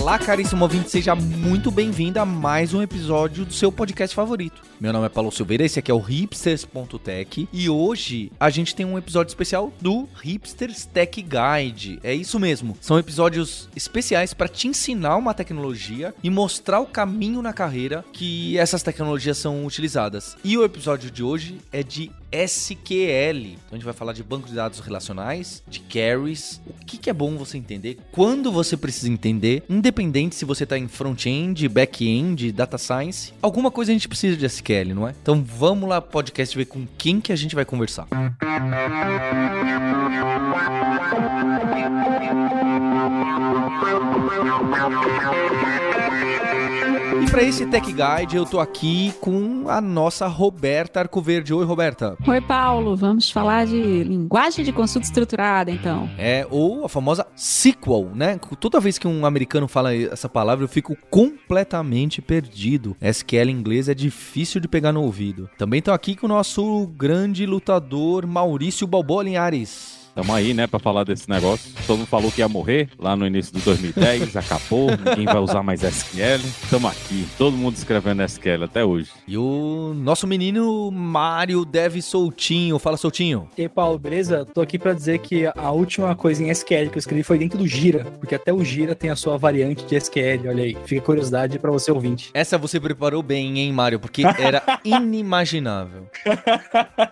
Olá, caríssimo ouvinte, seja muito bem-vindo a mais um episódio do seu podcast favorito. Meu nome é Paulo Silveira, esse aqui é o hipsters.tech e hoje a gente tem um episódio especial do Hipsters Tech Guide. É isso mesmo, são episódios especiais para te ensinar uma tecnologia e mostrar o caminho na carreira que essas tecnologias são utilizadas. E o episódio de hoje é de SQL. Então a gente vai falar de banco de dados relacionais, de carries, o que, que é bom você entender, quando você precisa entender, independente se você está em front-end, back-end, data science, alguma coisa a gente precisa de SQL, não é? Então vamos lá podcast ver com quem que a gente vai conversar. E para esse Tech Guide eu tô aqui com a nossa Roberta Arcoverde. Oi, Roberta. Oi, Paulo. Vamos falar de linguagem de consulta estruturada, então. É, ou a famosa SQL, né? Toda vez que um americano fala essa palavra, eu fico completamente perdido. SQL em inglês é difícil de pegar no ouvido. Também tô aqui com o nosso grande lutador Maurício Balboa Linhares. Tamo aí, né, pra falar desse negócio. Todo mundo falou que ia morrer lá no início de 2010, acabou, ninguém vai usar mais SQL. Tamo aqui, todo mundo escrevendo SQL até hoje. E o nosso menino Mário Dev Soltinho. Fala, Soltinho. E aí, Paulo, beleza? Tô aqui pra dizer que a última coisa em SQL que eu escrevi foi dentro do Gira, porque até o Gira tem a sua variante de SQL, olha aí. Fica curiosidade pra você ouvinte. Essa você preparou bem, hein, Mário? Porque era inimaginável.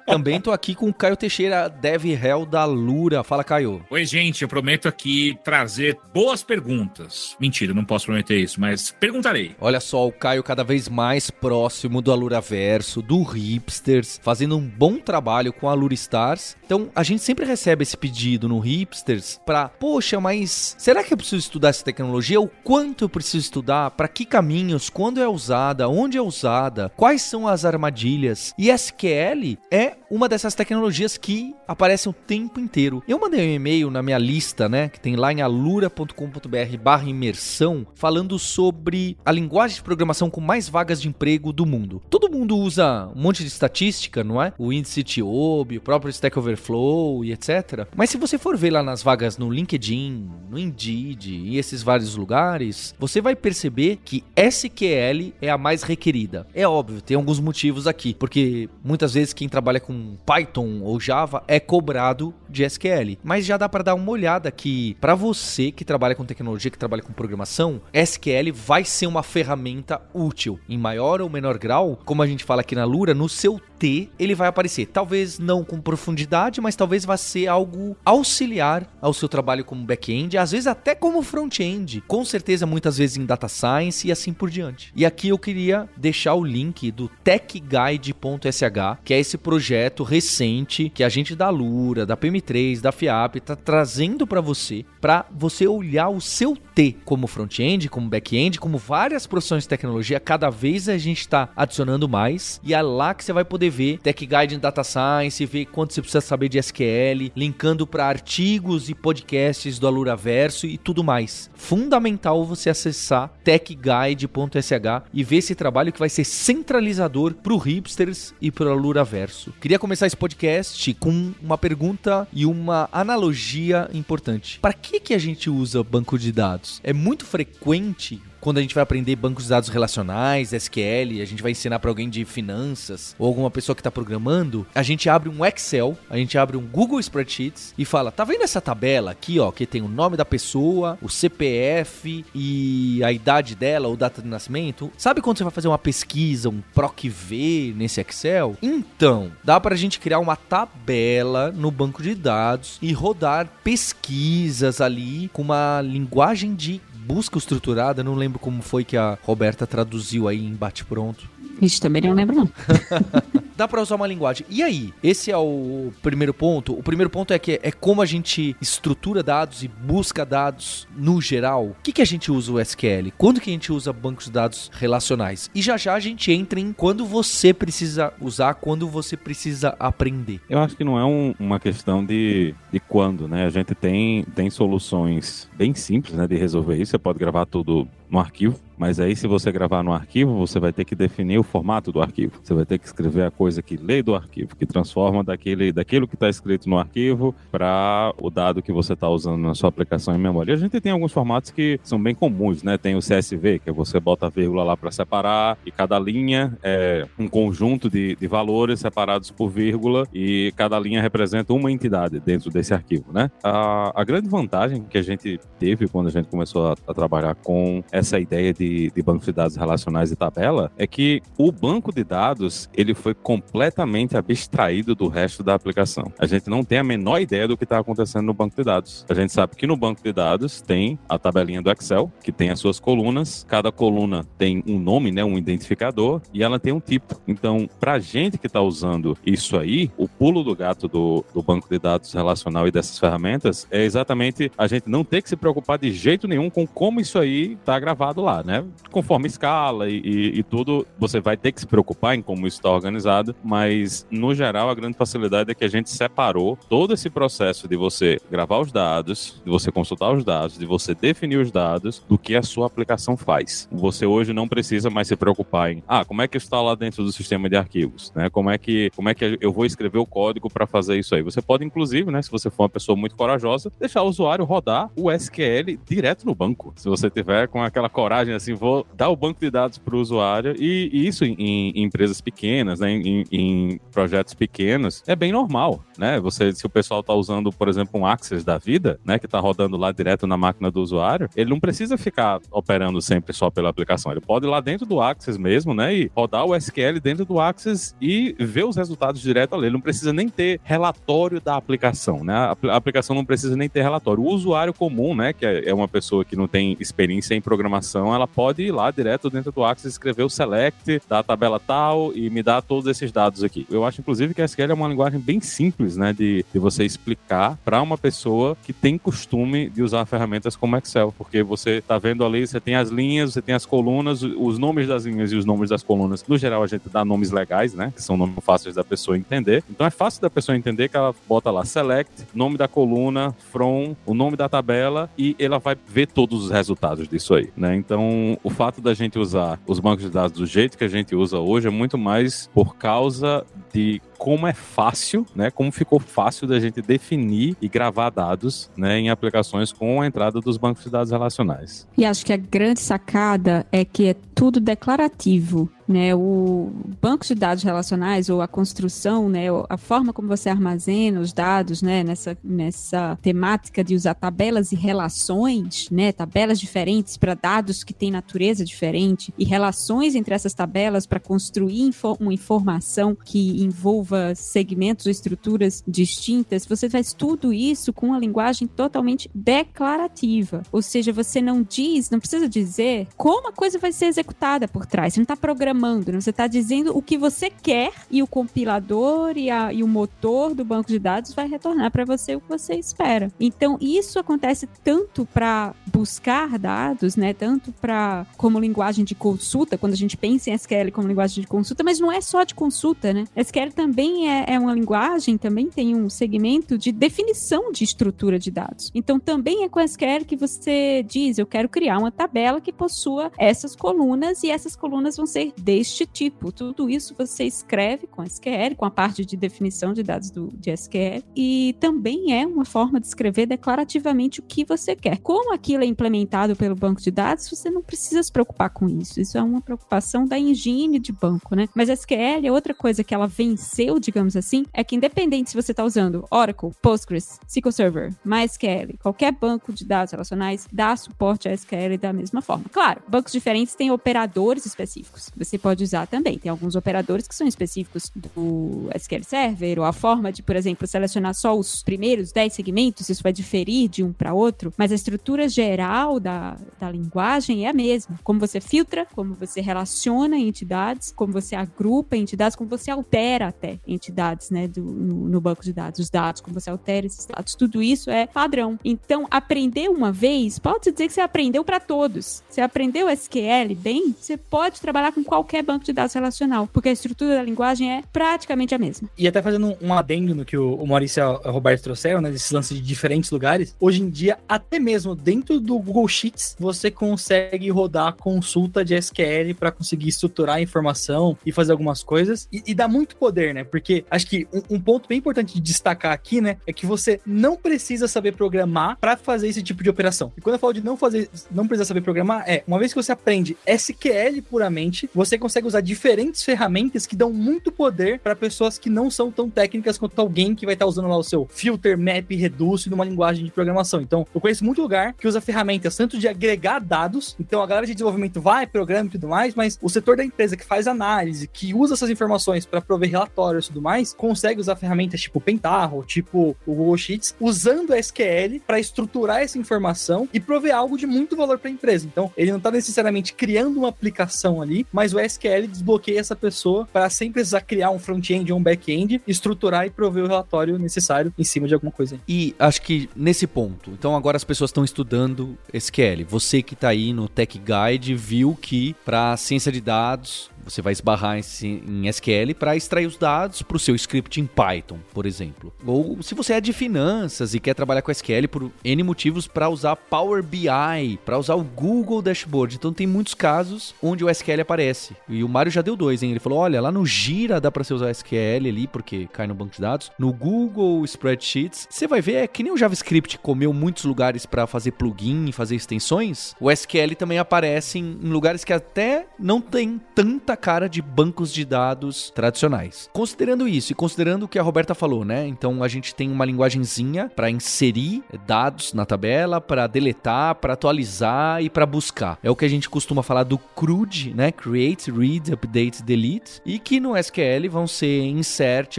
Também tô aqui com o Caio Teixeira, Dev Hell da Lura. Fala, Caio. Oi, gente, eu prometo aqui trazer boas perguntas. Mentira, não posso prometer isso, mas perguntarei. Olha só, o Caio cada vez mais próximo do Alura Verso, do Hipsters, fazendo um bom trabalho com a Alura Stars. Então, a gente sempre recebe esse pedido no Hipsters pra, poxa, mas será que eu preciso estudar essa tecnologia? O quanto eu preciso estudar? Para que caminhos? Quando é usada? Onde é usada? Quais são as armadilhas? E SQL é uma dessas tecnologias que aparece o tempo inteiro. Eu mandei um e-mail na minha lista, né, que tem lá em alura.com.br barra imersão, falando sobre a linguagem de programação com mais vagas de emprego do mundo. Todo mundo usa um monte de estatística, não é? O índice TIOB, o próprio Stack Overflow e etc. Mas se você for ver lá nas vagas no LinkedIn, no Indeed e esses vários lugares, você vai perceber que SQL é a mais requerida. É óbvio, tem alguns motivos aqui, porque muitas vezes quem trabalha com Python ou Java é cobrado de SQL. Mas já dá para dar uma olhada que para você que trabalha com tecnologia, que trabalha com programação, SQL vai ser uma ferramenta útil em maior ou menor grau, como a gente fala aqui na Lura, no seu T ele vai aparecer. Talvez não com profundidade, mas talvez vá ser algo auxiliar ao seu trabalho como back-end, às vezes até como front-end. Com certeza, muitas vezes em data science e assim por diante. E aqui eu queria deixar o link do techguide.sh, que é esse projeto recente que a gente da Lura, da PM3, da FIAP tá trazendo para você, para você olhar o seu T como front-end, como back-end, como várias profissões de tecnologia, cada vez a gente está adicionando mais e é lá que você vai poder ver Tech Guide em Data Science, ver quanto você precisa saber de SQL, linkando para artigos e podcasts do Alura Verso e tudo mais. Fundamental você acessar techguide.sh e ver esse trabalho que vai ser centralizador para o Hipsters e para o Alura Verso. Queria começar esse podcast com uma pergunta e uma analogia importante. Para que, que a gente usa banco de dados? É muito frequente quando a gente vai aprender bancos de dados relacionais, SQL, a gente vai ensinar para alguém de finanças ou alguma pessoa que está programando, a gente abre um Excel, a gente abre um Google Spreadsheets e fala: "Tá vendo essa tabela aqui, ó, que tem o nome da pessoa, o CPF e a idade dela, ou data de nascimento? Sabe quando você vai fazer uma pesquisa, um PROC-V nesse Excel? Então, dá pra gente criar uma tabela no banco de dados e rodar pesquisas ali com uma linguagem de busca estruturada, não lembro como foi que a Roberta traduziu aí em bate-pronto. Isso também não lembro, não. dá pra usar uma linguagem. E aí? Esse é o primeiro ponto. O primeiro ponto é que é como a gente estrutura dados e busca dados no geral. O que, que a gente usa o SQL? Quando que a gente usa bancos de dados relacionais? E já já a gente entra em quando você precisa usar, quando você precisa aprender. Eu acho que não é um- uma questão de, de quando, né? A gente tem, tem soluções bem simples né, de resolver isso. Você pode gravar tudo no arquivo, mas aí se você gravar no arquivo, você vai ter que definir o formato do arquivo. Você vai ter que escrever a coisa que lê do arquivo, que transforma daquele, daquilo que está escrito no arquivo para o dado que você está usando na sua aplicação em memória. E a gente tem alguns formatos que são bem comuns, né? Tem o CSV, que é você bota a vírgula lá para separar, e cada linha é um conjunto de, de valores separados por vírgula, e cada linha representa uma entidade dentro desse arquivo, né? A, a grande vantagem que a gente teve quando a gente começou a, a trabalhar com essa ideia de, de banco de dados relacionais e tabela é que o banco de dados ele foi completamente abstraído do resto da aplicação. A gente não tem a menor ideia do que está acontecendo no banco de dados. A gente sabe que no banco de dados tem a tabelinha do Excel, que tem as suas colunas. Cada coluna tem um nome, né, um identificador, e ela tem um tipo. Então, para a gente que está usando isso aí, o pulo do gato do, do banco de dados relacional e dessas ferramentas é exatamente a gente não ter que se preocupar de jeito nenhum com como isso aí está gravado lá, né? Conforme escala e, e, e tudo, você vai ter que se preocupar em como isso está organizado, mas no geral a grande facilidade é que a gente separou todo esse processo de você gravar os dados, de você consultar os dados, de você definir os dados, do que a sua aplicação faz. Você hoje não precisa mais se preocupar em, ah, como é que está lá dentro do sistema de arquivos, né? Como é que, como é que eu vou escrever o código para fazer isso aí? Você pode, inclusive, né, se você for uma pessoa muito corajosa, deixar o usuário rodar o SQL direto no banco. Se você tiver com aquela coragem assim, vou dar o banco de dados para o usuário e, e isso em, em empresas pequenas, né, em, em projetos pequenos, é bem normal, né? Você, se o pessoal está usando, por exemplo, um Access da vida, né, que está rodando lá direto na máquina do usuário, ele não precisa ficar operando sempre só pela aplicação. Ele pode ir lá dentro do Access mesmo, né, e rodar o SQL dentro do Access e ver os resultados direto ali. Ele não precisa nem ter relatório da aplicação, né? A aplicação não precisa nem ter relatório. O usuário comum, né, que é é uma pessoa que não tem experiência em programação, ela pode ir lá direto dentro do Access, escrever o select da tabela tal e me dar todos esses dados aqui. Eu acho, inclusive, que a SQL é uma linguagem bem simples, né, de, de você explicar para uma pessoa que tem costume de usar ferramentas como Excel, porque você tá vendo ali, você tem as linhas, você tem as colunas, os nomes das linhas e os nomes das colunas. No geral, a gente dá nomes legais, né, que são nomes fáceis da pessoa entender. Então é fácil da pessoa entender que ela bota lá select, nome da coluna, from, o nome da tabela e ela vai ver todos os resultados disso aí, né? Então, o fato da gente usar os bancos de dados do jeito que a gente usa hoje é muito mais por causa de como é fácil, né? Como ficou fácil da gente definir e gravar dados, né, em aplicações com a entrada dos bancos de dados relacionais. E acho que a grande sacada é que é tudo declarativo, né? O banco de dados relacionais ou a construção, né? A forma como você armazena os dados, né? Nessa, nessa temática de usar tabelas e relações, né? Tabelas diferentes para dados que têm natureza diferente e relações entre essas tabelas para construir info uma informação que envolva segmentos ou estruturas distintas. Você faz tudo isso com uma linguagem totalmente declarativa, ou seja, você não diz, não precisa dizer como a coisa vai ser executada por trás. Você não está programando, né? você está dizendo o que você quer e o compilador e, a- e o motor do banco de dados vai retornar para você o que você espera. Então, isso acontece tanto para buscar dados, né? Tanto para como linguagem de consulta, quando a gente pensa em SQL como linguagem de consulta, mas não é só de consulta, né? SQL também é, é uma linguagem, também tem um segmento de definição de estrutura de dados. Então, também é com SQL que você diz, eu quero criar uma tabela que possua essas colunas e essas colunas vão ser deste tipo. Tudo isso você escreve com SQL, com a parte de definição de dados do, de SQL, e também é uma forma de escrever declarativamente o que você quer. Como aquilo é implementado pelo banco de dados, você não precisa se preocupar com isso. Isso é uma preocupação da engine de banco, né? Mas SQL é outra coisa que ela venceu, digamos assim, é que independente se você está usando Oracle, Postgres, SQL Server, MySQL, qualquer banco de dados relacionais dá suporte a SQL da mesma forma. Claro, bancos diferentes têm operadores específicos. Você pode usar também. Tem alguns operadores que são específicos do SQL Server, ou a forma de, por exemplo, selecionar só os primeiros 10 segmentos, isso vai diferir de um para outro, mas a estrutura geral da, da linguagem é a mesma. Como você filtra, como você relaciona entidades, como você agrupa entidades, como você altera altera até entidades, né, do, no, no banco de dados, os dados, como você altera esses dados, tudo isso é padrão. Então, aprender uma vez, pode dizer que você aprendeu para todos. Você aprendeu SQL bem, você pode trabalhar com qualquer banco de dados relacional, porque a estrutura da linguagem é praticamente a mesma. E até fazendo um adendo no que o, Maurício e o Roberto trouxeram, né, desses lances de diferentes lugares, hoje em dia, até mesmo dentro do Google Sheets, você consegue rodar consulta de SQL para conseguir estruturar a informação e fazer algumas coisas. E, e dá muito poder, né? Porque acho que um, um, ponto bem importante de destacar aqui, né, é que você não precisa saber programar para fazer esse tipo de operação. E quando eu falo de não fazer, não precisa saber programar, é uma vez que você aprende SQL puramente, você consegue usar diferentes ferramentas que dão muito poder para pessoas que não são tão técnicas quanto alguém que vai estar tá usando lá o seu filter, map, reduce numa linguagem de programação. Então, eu conheço muito lugar que usa ferramentas tanto de agregar dados, então a galera de desenvolvimento vai, programa e tudo mais, mas o setor da empresa que faz análise, que usa essas informações para prover relatórios e tudo mais, consegue usar ferramentas tipo Pentaho, tipo o Google Sheets, usando SQL para estruturar essa informação e prover algo de muito valor para a empresa. Então, ele não está necessariamente criando uma aplicação ali, mas o SQL desbloqueia essa pessoa para sem precisar criar um front-end ou um back-end, estruturar e prover o relatório necessário em cima de alguma coisa. E acho que nesse ponto, então agora as pessoas estão estudando SQL. Você que está aí no Tech Guide viu que para ciência de dados você vai esbarrar em, SQL para extrair os dados para o seu script em Python, por exemplo. Ou se você é de finanças e quer trabalhar com SQL por N motivos para usar Power BI, para usar o Google Dashboard. Então tem muitos casos onde o SQL aparece. E o Mário já deu dois, hein? Ele falou: olha, lá no Gira dá para você usar SQL ali, porque cai no banco de dados. No Google Spreadsheets, você vai ver, é que nem o JavaScript comeu muitos lugares para fazer plugin, fazer extensões. O SQL também aparece em, em lugares que até não tem tanta cara de bancos de dados tradicionais. Considerando isso e considerando o que a Roberta falou, né? Então a gente tem uma linguagenzinha para inserir dados na tabela, para deletar, para atualizar e para buscar. É o que a gente costuma falar do CRUD, né? Create, Read, Update, Delete, e que no SQL vão ser insert,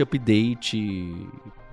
update,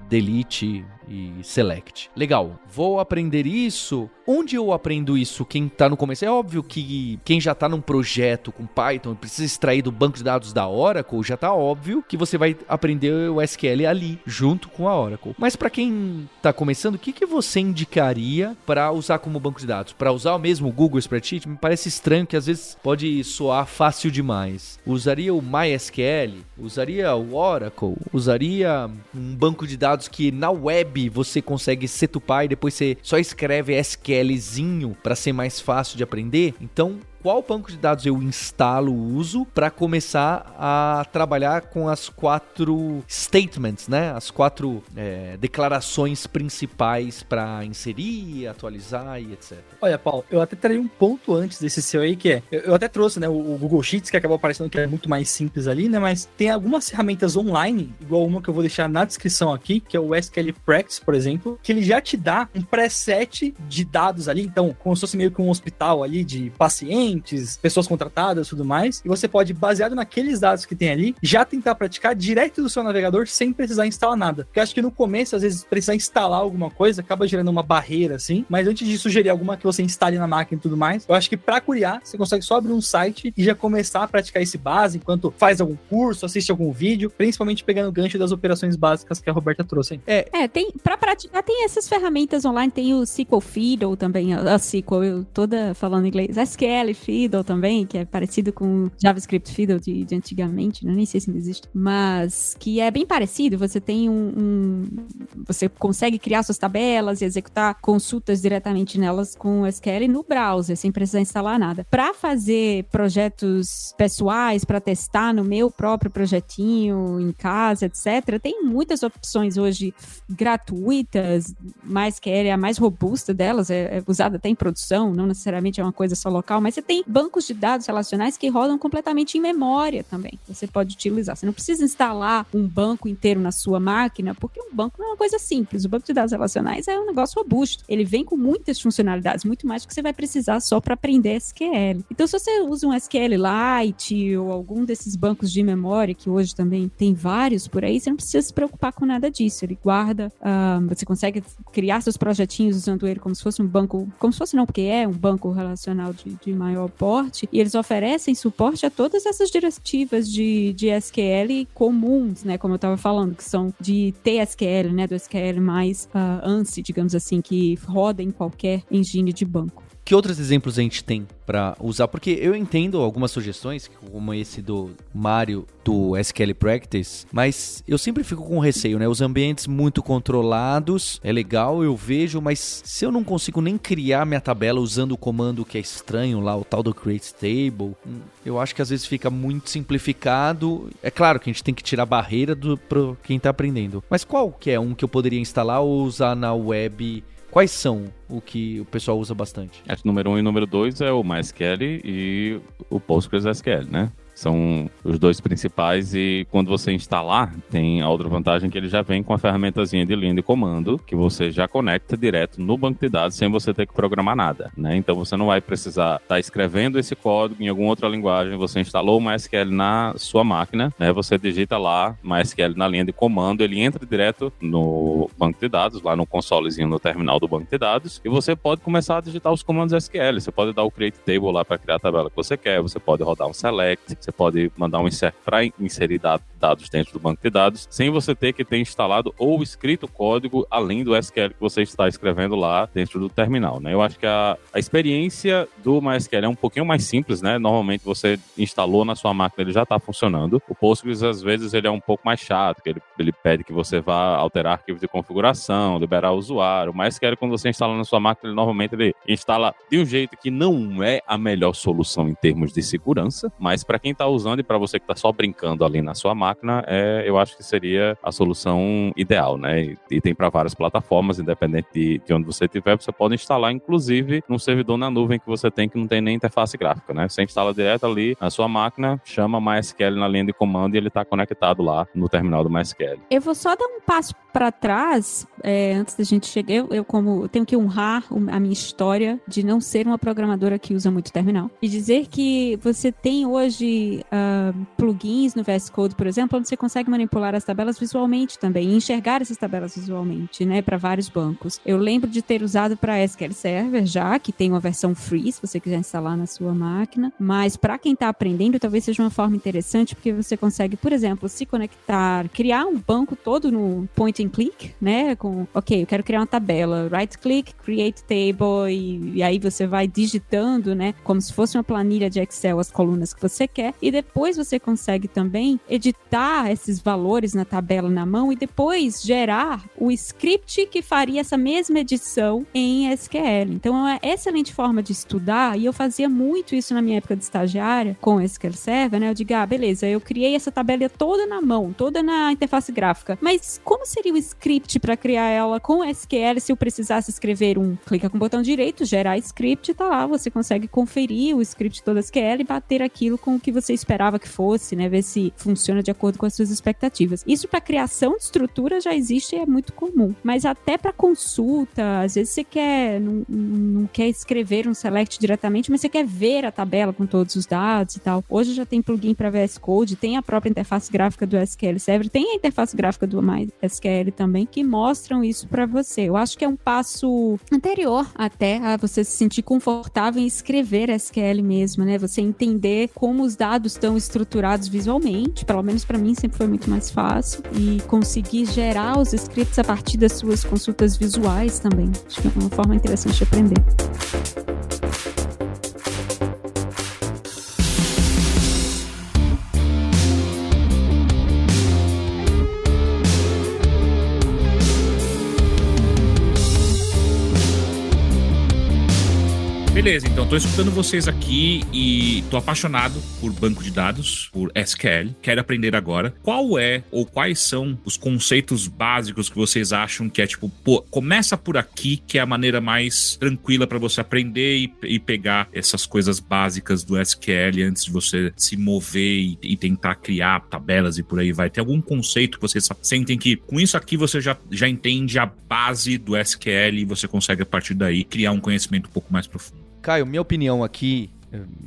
delete e select. Legal. Vou aprender isso. Onde eu aprendo isso? Quem tá no começo é óbvio que quem já tá num projeto com Python precisa extrair do banco de dados da Oracle, já tá óbvio que você vai aprender o SQL ali, junto com a Oracle. Mas para quem tá começando, o que, que você indicaria para usar como banco de dados? Para usar o mesmo Google Spreadsheet? Me parece estranho que às vezes pode soar fácil demais. Usaria o MySQL? Usaria o Oracle? Usaria um banco de dados que na web você consegue setupar e depois você só escreve SQLzinho para ser mais fácil de aprender. Então, qual banco de dados eu instalo, uso para começar a trabalhar com as quatro statements, né? As quatro é, declarações principais para inserir, atualizar e etc. Olha, Paulo, eu até terei um ponto antes desse seu aí que é, eu, eu até trouxe, né, o, o, Google Sheets que acabou aparecendo que é muito mais simples ali, né? Mas tem algumas ferramentas online, igual uma que eu vou deixar na descrição aqui, que é o SQL Practice, por exemplo, que ele já te dá um preset de dados ali, então, como se fosse meio que um hospital ali de pacientes clientes, pessoas contratadas tudo mais. E você pode, baseado naqueles dados que tem ali, já tentar praticar direto do seu navegador sem precisar instalar nada. Porque acho que no começo, às vezes, precisar instalar alguma coisa acaba gerando uma barreira assim. Mas antes de sugerir alguma que você instale na máquina e tudo mais, eu acho que para curiar, você consegue só abrir um site e já começar a praticar esse base enquanto faz algum curso, assiste algum vídeo, principalmente pegando o gancho das operações básicas que a Roberta trouxe. Hein? É, é tem para praticar tem essas ferramentas online, tem o SQL Fiddle também, a, a SQL, eu toda falando inglês, SQL Fiddle também, que é parecido com JavaScript Fiddle de, de antigamente, né? nem sei se ainda existe, mas que é bem parecido. Você tem um, um, Você consegue criar suas tabelas e executar consultas diretamente nelas com o SQL no browser, sem precisar instalar nada. Para fazer projetos pessoais, para testar no meu próprio projetinho, em casa, etc., tem muitas opções hoje gratuitas, MySQL é a mais robusta delas, é, é usada até em produção, não necessariamente é uma coisa só local, mas você tem bancos de dados relacionais que rodam completamente em memória também. Você pode utilizar. Você não precisa instalar um banco inteiro na sua máquina, porque um banco não é uma coisa simples. O banco de dados relacionais é um negócio robusto. Ele vem com muitas funcionalidades, muito mais do que você vai precisar só para aprender SQL. Então, se você usa um SQLite ou algum desses bancos de memória, que hoje também tem vários por aí, você não precisa se preocupar com nada disso. Ele guarda, uh, você consegue criar seus projetinhos usando ele como se fosse um banco, como se fosse não, porque é um banco relacional de, de maior maior porte, e eles oferecem suporte a todas essas diretivas de, de SQL comuns, né? Como eu estava falando, que são de TSQL, né? Do SQL mais uh, ANSI, digamos assim, que roda em qualquer engine de banco. Que outros exemplos a gente tem para usar? Porque eu entendo algumas sugestões, como esse do Mário do SQL Practice, mas eu sempre fico com receio, né? Os ambientes muito controlados, é legal, eu vejo, mas se eu não consigo nem criar minha tabela usando o comando que é estranho lá, o tal do create table, hum, eu acho que às vezes fica muito simplificado. É claro que a gente tem que tirar a barreira do pro quem tá aprendendo. Mas qual que é um que eu poderia instalar ou usar na web Quais são o que o pessoal usa bastante? Acho que número um e número dois é o MySQL e o PostgreSQL, né? São os dois principais e quando você instalar, tem a outra vantagem que ele já vem com a ferramentazinha de linha de comando que você já conecta direto no banco de dados sem você ter que programar nada, né? Então você não vai precisar estar tá escrevendo esse código em alguma outra linguagem, você instalou o MySQL na sua máquina, né? Você digita lá MySQL na linha de comando, ele entra direto no banco de dados, lá no consolezinho no terminal do banco de dados, e você pode começar a digitar os comandos SQL. Você pode dar o create table lá para criar a tabela que você quer, você pode rodar um select, você pode mandar um insert para inserir dados dentro do banco de dados, sem você ter que ter instalado ou escrito código além do SQL que você está escrevendo lá dentro do terminal, né? Eu acho que a, a experiência do MySQL é um pouquinho mais simples, né? Normalmente você instalou na sua máquina, ele já está funcionando. O Postgres, às vezes, ele é um pouco mais chato, que ele, ele pede que você vá alterar arquivos de configuração, liberar o usuário. O MySQL, quando você instala na sua máquina, ele, normalmente ele instala de um jeito que não é a melhor solução em termos de segurança, mas para quem está usando e para você que está só brincando ali na sua máquina, é, eu acho que seria a solução ideal, né? E, tem para várias plataformas, independente de, de onde você estiver, você pode instalar, inclusive, num servidor na nuvem que você tem que não tem nem interface gráfica, né? Você instala direto ali na sua máquina, chama MySQL na linha de comando e ele está conectado lá no terminal do MySQL. Eu vou só dar um passo para trás, é, antes da gente chegar. Eu, eu, como eu tenho que honrar a minha história de não ser uma programadora que usa muito terminal e dizer que você tem hoje uh, plugins no VS Code, por exemplo, onde você consegue manipular as tabelas visualmente também, enxergar essas tabelas visualmente, né, para vários bancos. Eu lembro de ter usado para SQL Server já, que tem uma versão free, se você quiser instalar na sua máquina, mas para quem está aprendendo, talvez seja uma forma interessante, porque você consegue, por exemplo, se conectar, criar um banco todo no point and click, né, com, ok, eu quero criar uma tabela, right click, create table, e, e aí você vai digitando, né, como se fosse uma planilha de Excel as colunas que você quer, e depois você consegue também editar esses valores na tabela na mão e depois gerar o script que faria essa mesma edição em SQL. Então é uma excelente forma de estudar e eu fazia muito isso na minha época de estagiária com SQL Server, né? Eu digo, ah, beleza, eu criei essa tabela toda na mão, toda na interface gráfica, mas como seria o script para criar ela com SQL se eu precisasse escrever um clica com o botão direito, gerar script, tá lá, você consegue conferir o script todo SQL e bater aquilo com o que você esperava que fosse, né? Ver se funciona de acordo com as suas expectativas. Isso para criação de estrutura já existe e é muito comum. Mas até para consulta, às vezes você quer não, não quer escrever um select diretamente, mas você quer ver a tabela com todos os dados e tal. Hoje já tem plugin para VS Code, tem a própria interface gráfica do SQL Server, tem a interface gráfica do MySQL também que mostram isso para você. Eu acho que é um passo anterior até a você se sentir confortável em escrever SQL mesmo, né? Você entender como os dados estão estruturados visualmente, pelo menos para mim sempre foi muito mais fácil, e conseguir gerar os scripts a partir das suas consultas visuais também. Acho que é uma forma interessante de aprender. Beleza, então tô escutando vocês aqui e tô apaixonado por banco de dados, por SQL. Quero aprender agora. Qual é ou quais são os conceitos básicos que vocês acham que é tipo, pô, começa por aqui, que é a maneira mais tranquila para você aprender e, e, pegar essas coisas básicas do SQL antes de você se mover e, e, tentar criar tabelas e por aí vai. Tem algum conceito que vocês sentem que com isso aqui você já, já entende a base do SQL e você consegue a partir daí criar um conhecimento um pouco mais profundo? Caio, minha opinião aqui,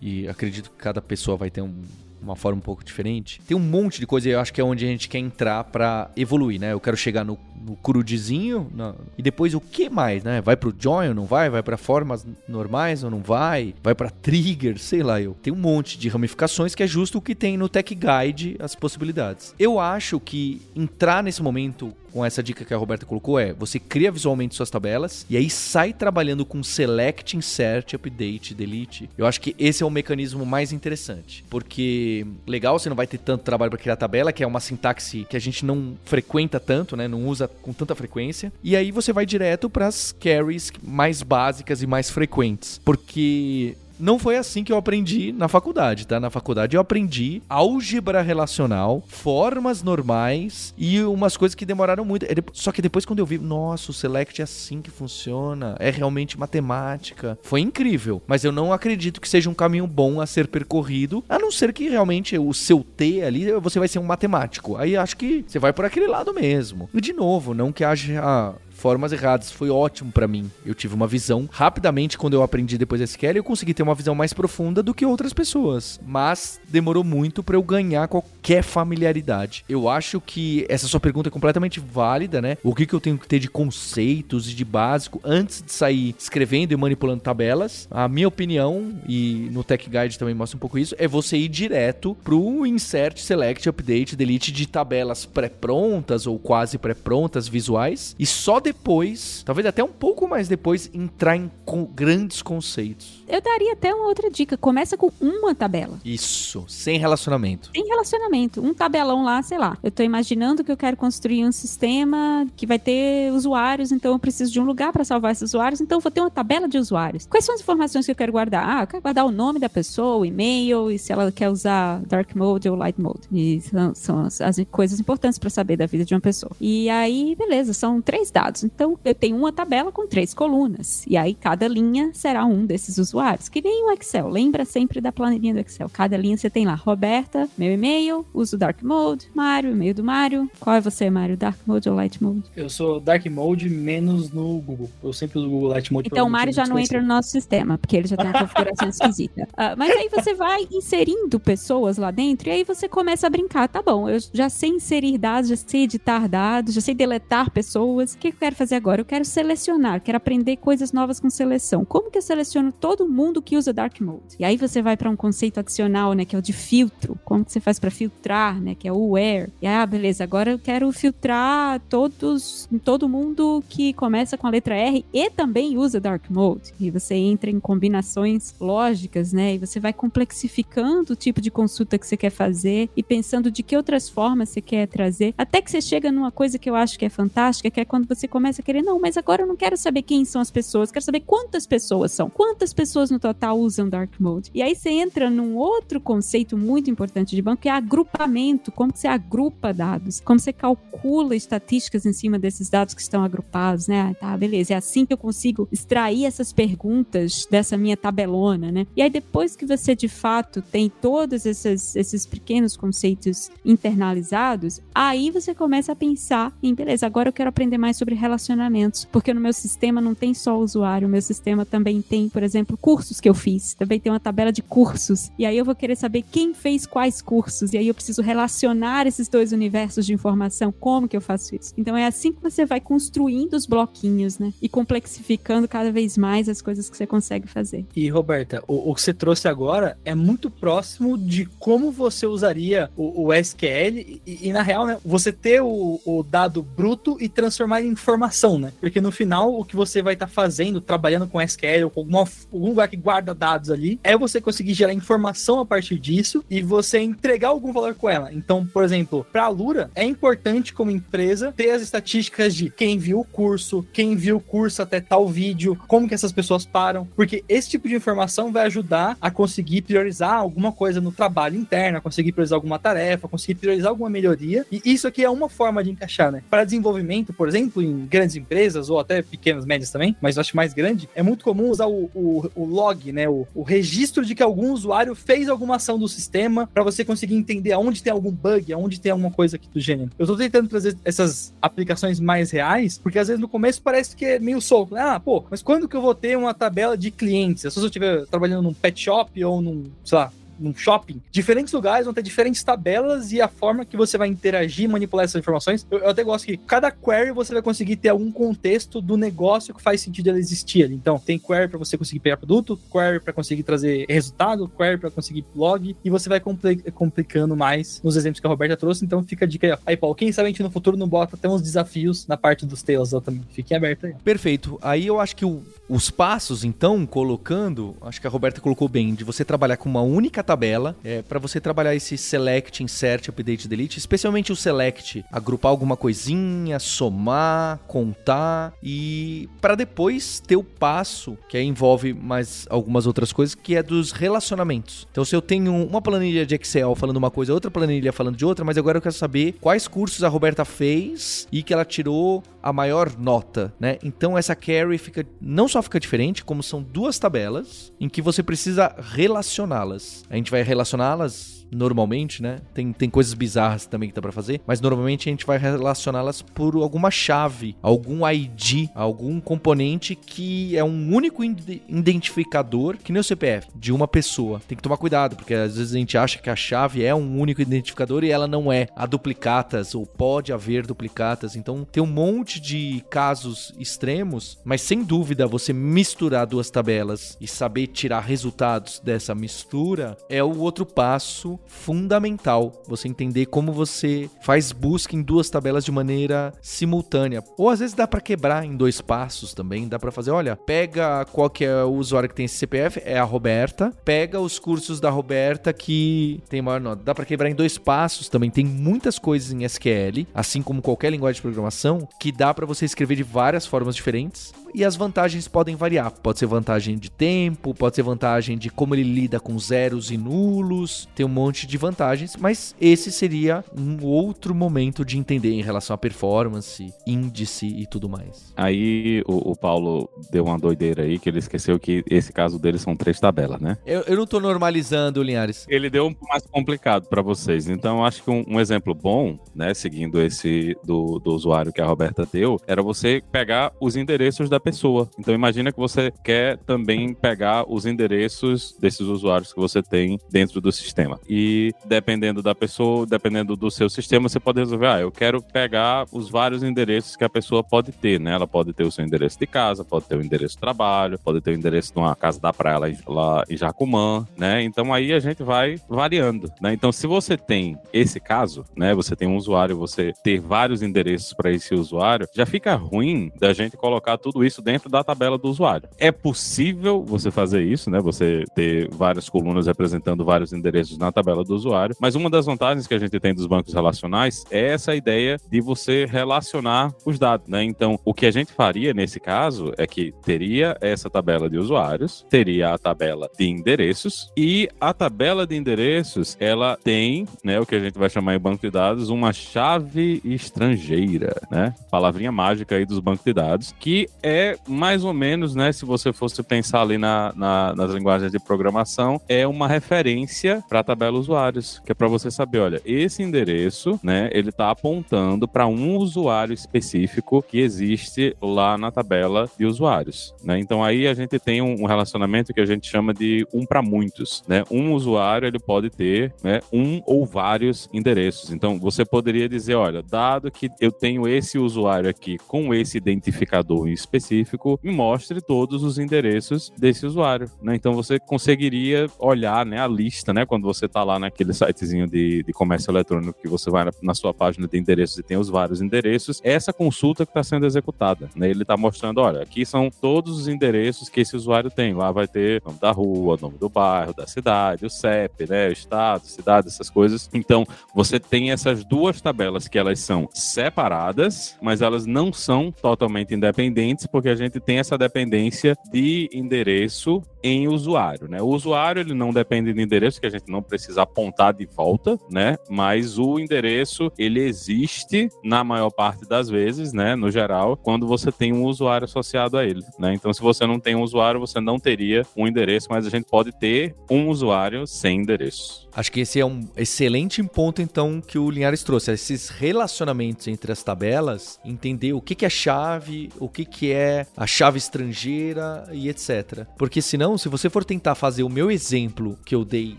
e acredito que cada pessoa vai ter um, uma forma um pouco diferente. Tem um monte de coisa e eu acho que é onde a gente quer entrar para evoluir, né? Eu quero chegar no, no crudezinho, na- e depois o que mais, né? Vai pro join ou não vai? Vai pra formas normais ou não vai? Vai pra trigger, sei lá eu. Tem um monte de ramificações que é justo o que tem no Tech Guide as possibilidades. Eu acho que entrar nesse momento com essa dica que a Roberta colocou é: você cria visualmente suas tabelas e aí sai trabalhando com select, insert, update, delete. Eu acho que esse é o mecanismo mais interessante, porque legal, você não vai ter tanto trabalho para criar tabela, que é uma sintaxe que a gente não frequenta tanto, né? Não usa com tanta frequência. E aí você vai direto para as carries mais básicas e mais frequentes, porque não foi assim que eu aprendi na faculdade, tá? Na faculdade eu aprendi álgebra relacional, formas normais e umas coisas que demoraram muito. Só que depois quando eu vi, nossa, o select é assim que funciona, é realmente matemática. Foi incrível, mas eu não acredito que seja um caminho bom a ser percorrido, a não ser que realmente o seu T ali, você vai ser um matemático. Aí acho que você vai por aquele lado mesmo. E de novo, não que haja formas erradas. Foi ótimo pra mim. Eu tive uma visão rapidamente quando eu aprendi depois SQL, eu consegui ter uma visão mais profunda do que outras pessoas. Mas demorou muito pra eu ganhar qualquer familiaridade. Eu acho que essa sua pergunta é completamente válida, né? O que, que eu tenho que ter de conceitos e de básico antes de sair escrevendo e manipulando tabelas? A minha opinião, e no Tech Guide também mostra um pouco isso, é você ir direto pro insert, select, update, delete de tabelas pré-prontas ou quase pré-prontas visuais e só depois, talvez até um pouco mais depois, entrar em con- grandes conceitos. Eu daria até uma outra dica. Começa com uma tabela. Isso, sem relacionamento. Tem relacionamento. Um tabelão lá, sei lá. Eu tô imaginando que eu quero construir um sistema que vai ter usuários, então eu preciso de um lugar para salvar esses usuários, então eu vou ter uma tabela de usuários. Quais são as informações que eu quero guardar? Ah, eu quero guardar o nome da pessoa, o e-mail, e se ela quer usar dark mode ou light mode. E são, são as, as coisas importantes para saber da vida de uma pessoa. E aí, beleza, são três dados. Então eu tenho uma tabela com três colunas. E aí cada linha será um desses usuários. Que nem o Excel. Lembra sempre da planilhinha do Excel. Cada linha você tem lá, Roberta, meu e-mail, uso dark mode, Mário, e-mail do Mário. Qual é você, Mário? Dark mode ou light mode? Eu sou Dark Mode menos no Google. Eu sempre uso o Google Light Mode. Então o Mário já não entra no nosso sistema, porque ele já tem uma configuração esquisita. Ah, mas aí você vai inserindo pessoas lá dentro e aí você começa a brincar. Tá bom, eu já sei inserir dados, já sei editar dados, já sei deletar pessoas. O que eu quero fazer agora? Eu quero selecionar, quero aprender coisas novas com seleção. Como que eu seleciono todo mundo que usa Dark Mode? E aí você vai para um conceito adicional, né, que é o de filtro. Como que você faz para filtrar, né, que é o where. E ah, beleza, agora eu quero filtrar todos, todo mundo que começa com a letra R e também usa Dark Mode. E você entra em combinações lógicas, né? E você vai complexificando o tipo de consulta que você quer fazer e pensando de que outras formas você quer trazer. Até que você chega numa coisa que eu acho que é fantástica, que é quando você começa a querer, não, mas agora eu não quero saber quem são as pessoas, quero saber quantas pessoas são. Quantas pessoas no total usam Dark Mode? E aí você entra num outro conceito muito importante de banco, que é agrupamento, como que você agrupa dados, como você calcula estatísticas em cima desses dados que estão agrupados, né? Ah, tá, beleza, é assim que eu consigo extrair essas perguntas dessa minha tabelona, né? E aí depois que você de fato tem todos esses, esses pequenos conceitos internalizados, aí você começa a pensar em, beleza, agora eu quero aprender mais sobre relacionamentos, porque no meu sistema não tem só o usuário, o meu sistema também tem, por exemplo, cursos que eu fiz, também tem uma tabela de cursos, e aí eu vou querer saber quem fez quais cursos, e aí eu preciso relacionar esses dois universos de informação, como que eu faço isso? Então é assim que você vai construindo os bloquinhos, né? E complexificando cada vez mais as coisas que você consegue fazer. E, Roberta, o, o que você trouxe agora é muito próximo de como você usaria o, o SQL e, e, na real, né, você ter o, o dado bruto e transformar em informação, né? Porque no final, o que você vai estar fazendo, trabalhando com SQL ou com alguma, algum lugar que guarda dados ali, é você conseguir gerar informação a partir disso e você entregar algum valor com ela. Então, por exemplo, para a Lura, é importante como empresa ter as estatísticas de quem viu o curso, quem viu o curso até tal vídeo, como que essas pessoas param, porque esse tipo de informação vai ajudar a conseguir priorizar alguma coisa no trabalho interno, conseguir priorizar alguma tarefa, conseguir priorizar alguma melhoria. E isso aqui é uma forma de encaixar, né? Para desenvolvimento, por exemplo, em grandes empresas ou até pequenas, médias também, mas eu acho mais grande, é muito comum usar o, o, o log, né? O, o, registro de que algum usuário fez alguma ação do sistema para você conseguir entender aonde tem algum bug, aonde tem alguma coisa aqui do gênero. Eu tô tentando trazer essas aplicações mais reais, porque às vezes no começo parece que é meio solto. Né? Ah, pô, mas quando que eu vou ter uma tabela de clientes? Se eu estiver trabalhando num pet shop ou num, sei lá, num shopping, diferentes lugares vão ter diferentes tabelas e a forma que você vai interagir, manipular essas informações. Eu, eu até gosto que cada query você vai conseguir ter algum contexto do negócio que faz sentido ela existir ali. Então, tem query para você conseguir pegar produto, query para conseguir trazer resultado, query para conseguir log, e você vai compli complicando mais nos exemplos que a Roberta trouxe. Então, fica a dica aí, ó. Aí, Paulo, quem sabe a gente no futuro não bota até uns desafios na parte dos tails lá também. Fiquem abertos aí. Perfeito. Aí eu acho que o, os passos, então, colocando, acho que a Roberta colocou bem, de você trabalhar com uma única tabela, é, para você trabalhar esse select, insert, update, delete, especialmente o select, agrupar alguma coisinha, somar, contar e para depois ter o passo que aí envolve mais algumas outras coisas, que é dos relacionamentos. Então, se eu tenho uma planilha de Excel falando uma coisa, outra planilha falando de outra, mas agora eu quero saber quais cursos a Roberta fez e que ela tirou a maior nota, né? Então essa carry fica não só fica diferente, como são duas tabelas em que você precisa relacioná-las. A gente vai relacioná-las normalmente, né? Tem, tem coisas bizarras também que dá pra fazer, mas normalmente a gente vai relacioná-las por alguma chave, algum ID, algum componente que é um único identificador, que nem o CPF, de uma pessoa. Tem que tomar cuidado, porque às vezes a gente acha que a chave é um único identificador e ela não é. Há duplicatas, ou pode haver duplicatas. Então tem um monte de casos extremos, mas sem dúvida você misturar duas tabelas e saber tirar resultados dessa mistura é o outro passo fundamental você entender como você faz busca em duas tabelas de maneira simultânea. Ou às vezes dá para quebrar em dois passos também, dá para fazer, olha, pega qual que é o usuário que tem esse CPF, é a Roberta, pega os cursos da Roberta que tem maior nota. Dá para quebrar em dois passos também, tem muitas coisas em SQL, assim como qualquer linguagem de programação, que dá para você escrever de várias formas diferentes e as vantagens podem variar. Pode ser vantagem de tempo, pode ser vantagem de como ele lida com zeros e nulos, tem um monte de vantagens, mas esse seria um outro momento de entender em relação à performance, índice e tudo mais. Aí o, o Paulo deu uma doideira aí que ele esqueceu que esse caso dele são três tabelas, né? Eu, eu não tô normalizando, Linhares. Ele deu um mais complicado para vocês. Então, acho que um, um, exemplo bom, né, seguindo esse do, do usuário que a Roberta deu, era você pegar os endereços da pessoa. Então imagina que você quer também pegar os endereços desses usuários que você tem dentro do sistema. E dependendo da pessoa, dependendo do seu sistema, você pode resolver, ah, eu quero pegar os vários endereços que a pessoa pode ter, né? Ela pode ter o seu endereço de casa, pode ter o endereço de trabalho, pode ter o endereço de uma casa da praia lá, lá em Jacumã, né? Então aí a gente vai variando, né? Então se você tem esse caso, né? Você tem um usuário, você ter vários endereços para esse usuário, já fica ruim da gente colocar tudo isso isso dentro da tabela do usuário. É possível você fazer isso, né? Você ter várias colunas representando vários endereços na tabela do usuário, mas uma das vantagens que a gente tem dos bancos relacionais é essa ideia de você relacionar os dados, né? Então, o que a gente faria nesse caso é que teria essa tabela de usuários, teria a tabela de endereços e a tabela de endereços, ela tem, né, o que a gente vai chamar em banco de dados, uma chave estrangeira, né? Palavrinha mágica aí dos bancos de dados, que é é mais ou menos, né? Se você fosse pensar ali na, na nas linguagens de programação, é uma referência para a tabela usuários, que é para você saber, olha, esse endereço, né? Ele está apontando para um usuário específico que existe lá na tabela de usuários, né? Então aí a gente tem um relacionamento que a gente chama de um para muitos, né? Um usuário ele pode ter, né? Um ou vários endereços. Então você poderia dizer, olha, dado que eu tenho esse usuário aqui com esse identificador específico específico me mostre todos os endereços desse usuário, né? Então você conseguiria olhar, né, a lista, né, quando você está lá naquele sitezinho de, de comércio eletrônico que você vai na, na, sua página de endereços e tem os vários endereços, essa consulta que está sendo executada, né? Ele está mostrando, olha, aqui são todos os endereços que esse usuário tem. Lá vai ter nome da rua, nome do bairro, da cidade, o CEP, né, o estado, cidade, essas coisas. Então, você tem essas duas tabelas que elas são separadas, mas elas não são totalmente independentes, porque a gente tem essa dependência de endereço em usuário, né? O usuário ele não depende de endereço, que a gente não precisa apontar de volta, né? Mas o endereço ele existe na maior parte das vezes, né? No geral, quando você tem um usuário associado a ele, né? Então, se você não tem um usuário, você não teria um endereço, mas a gente pode ter um usuário sem endereço. Acho que esse é um excelente ponto, então, que o Linhares trouxe. Esses relacionamentos entre as tabelas, entender o que, é chave, o que é a chave estrangeira e etc. Porque senão, se você for tentar fazer o meu exemplo que eu dei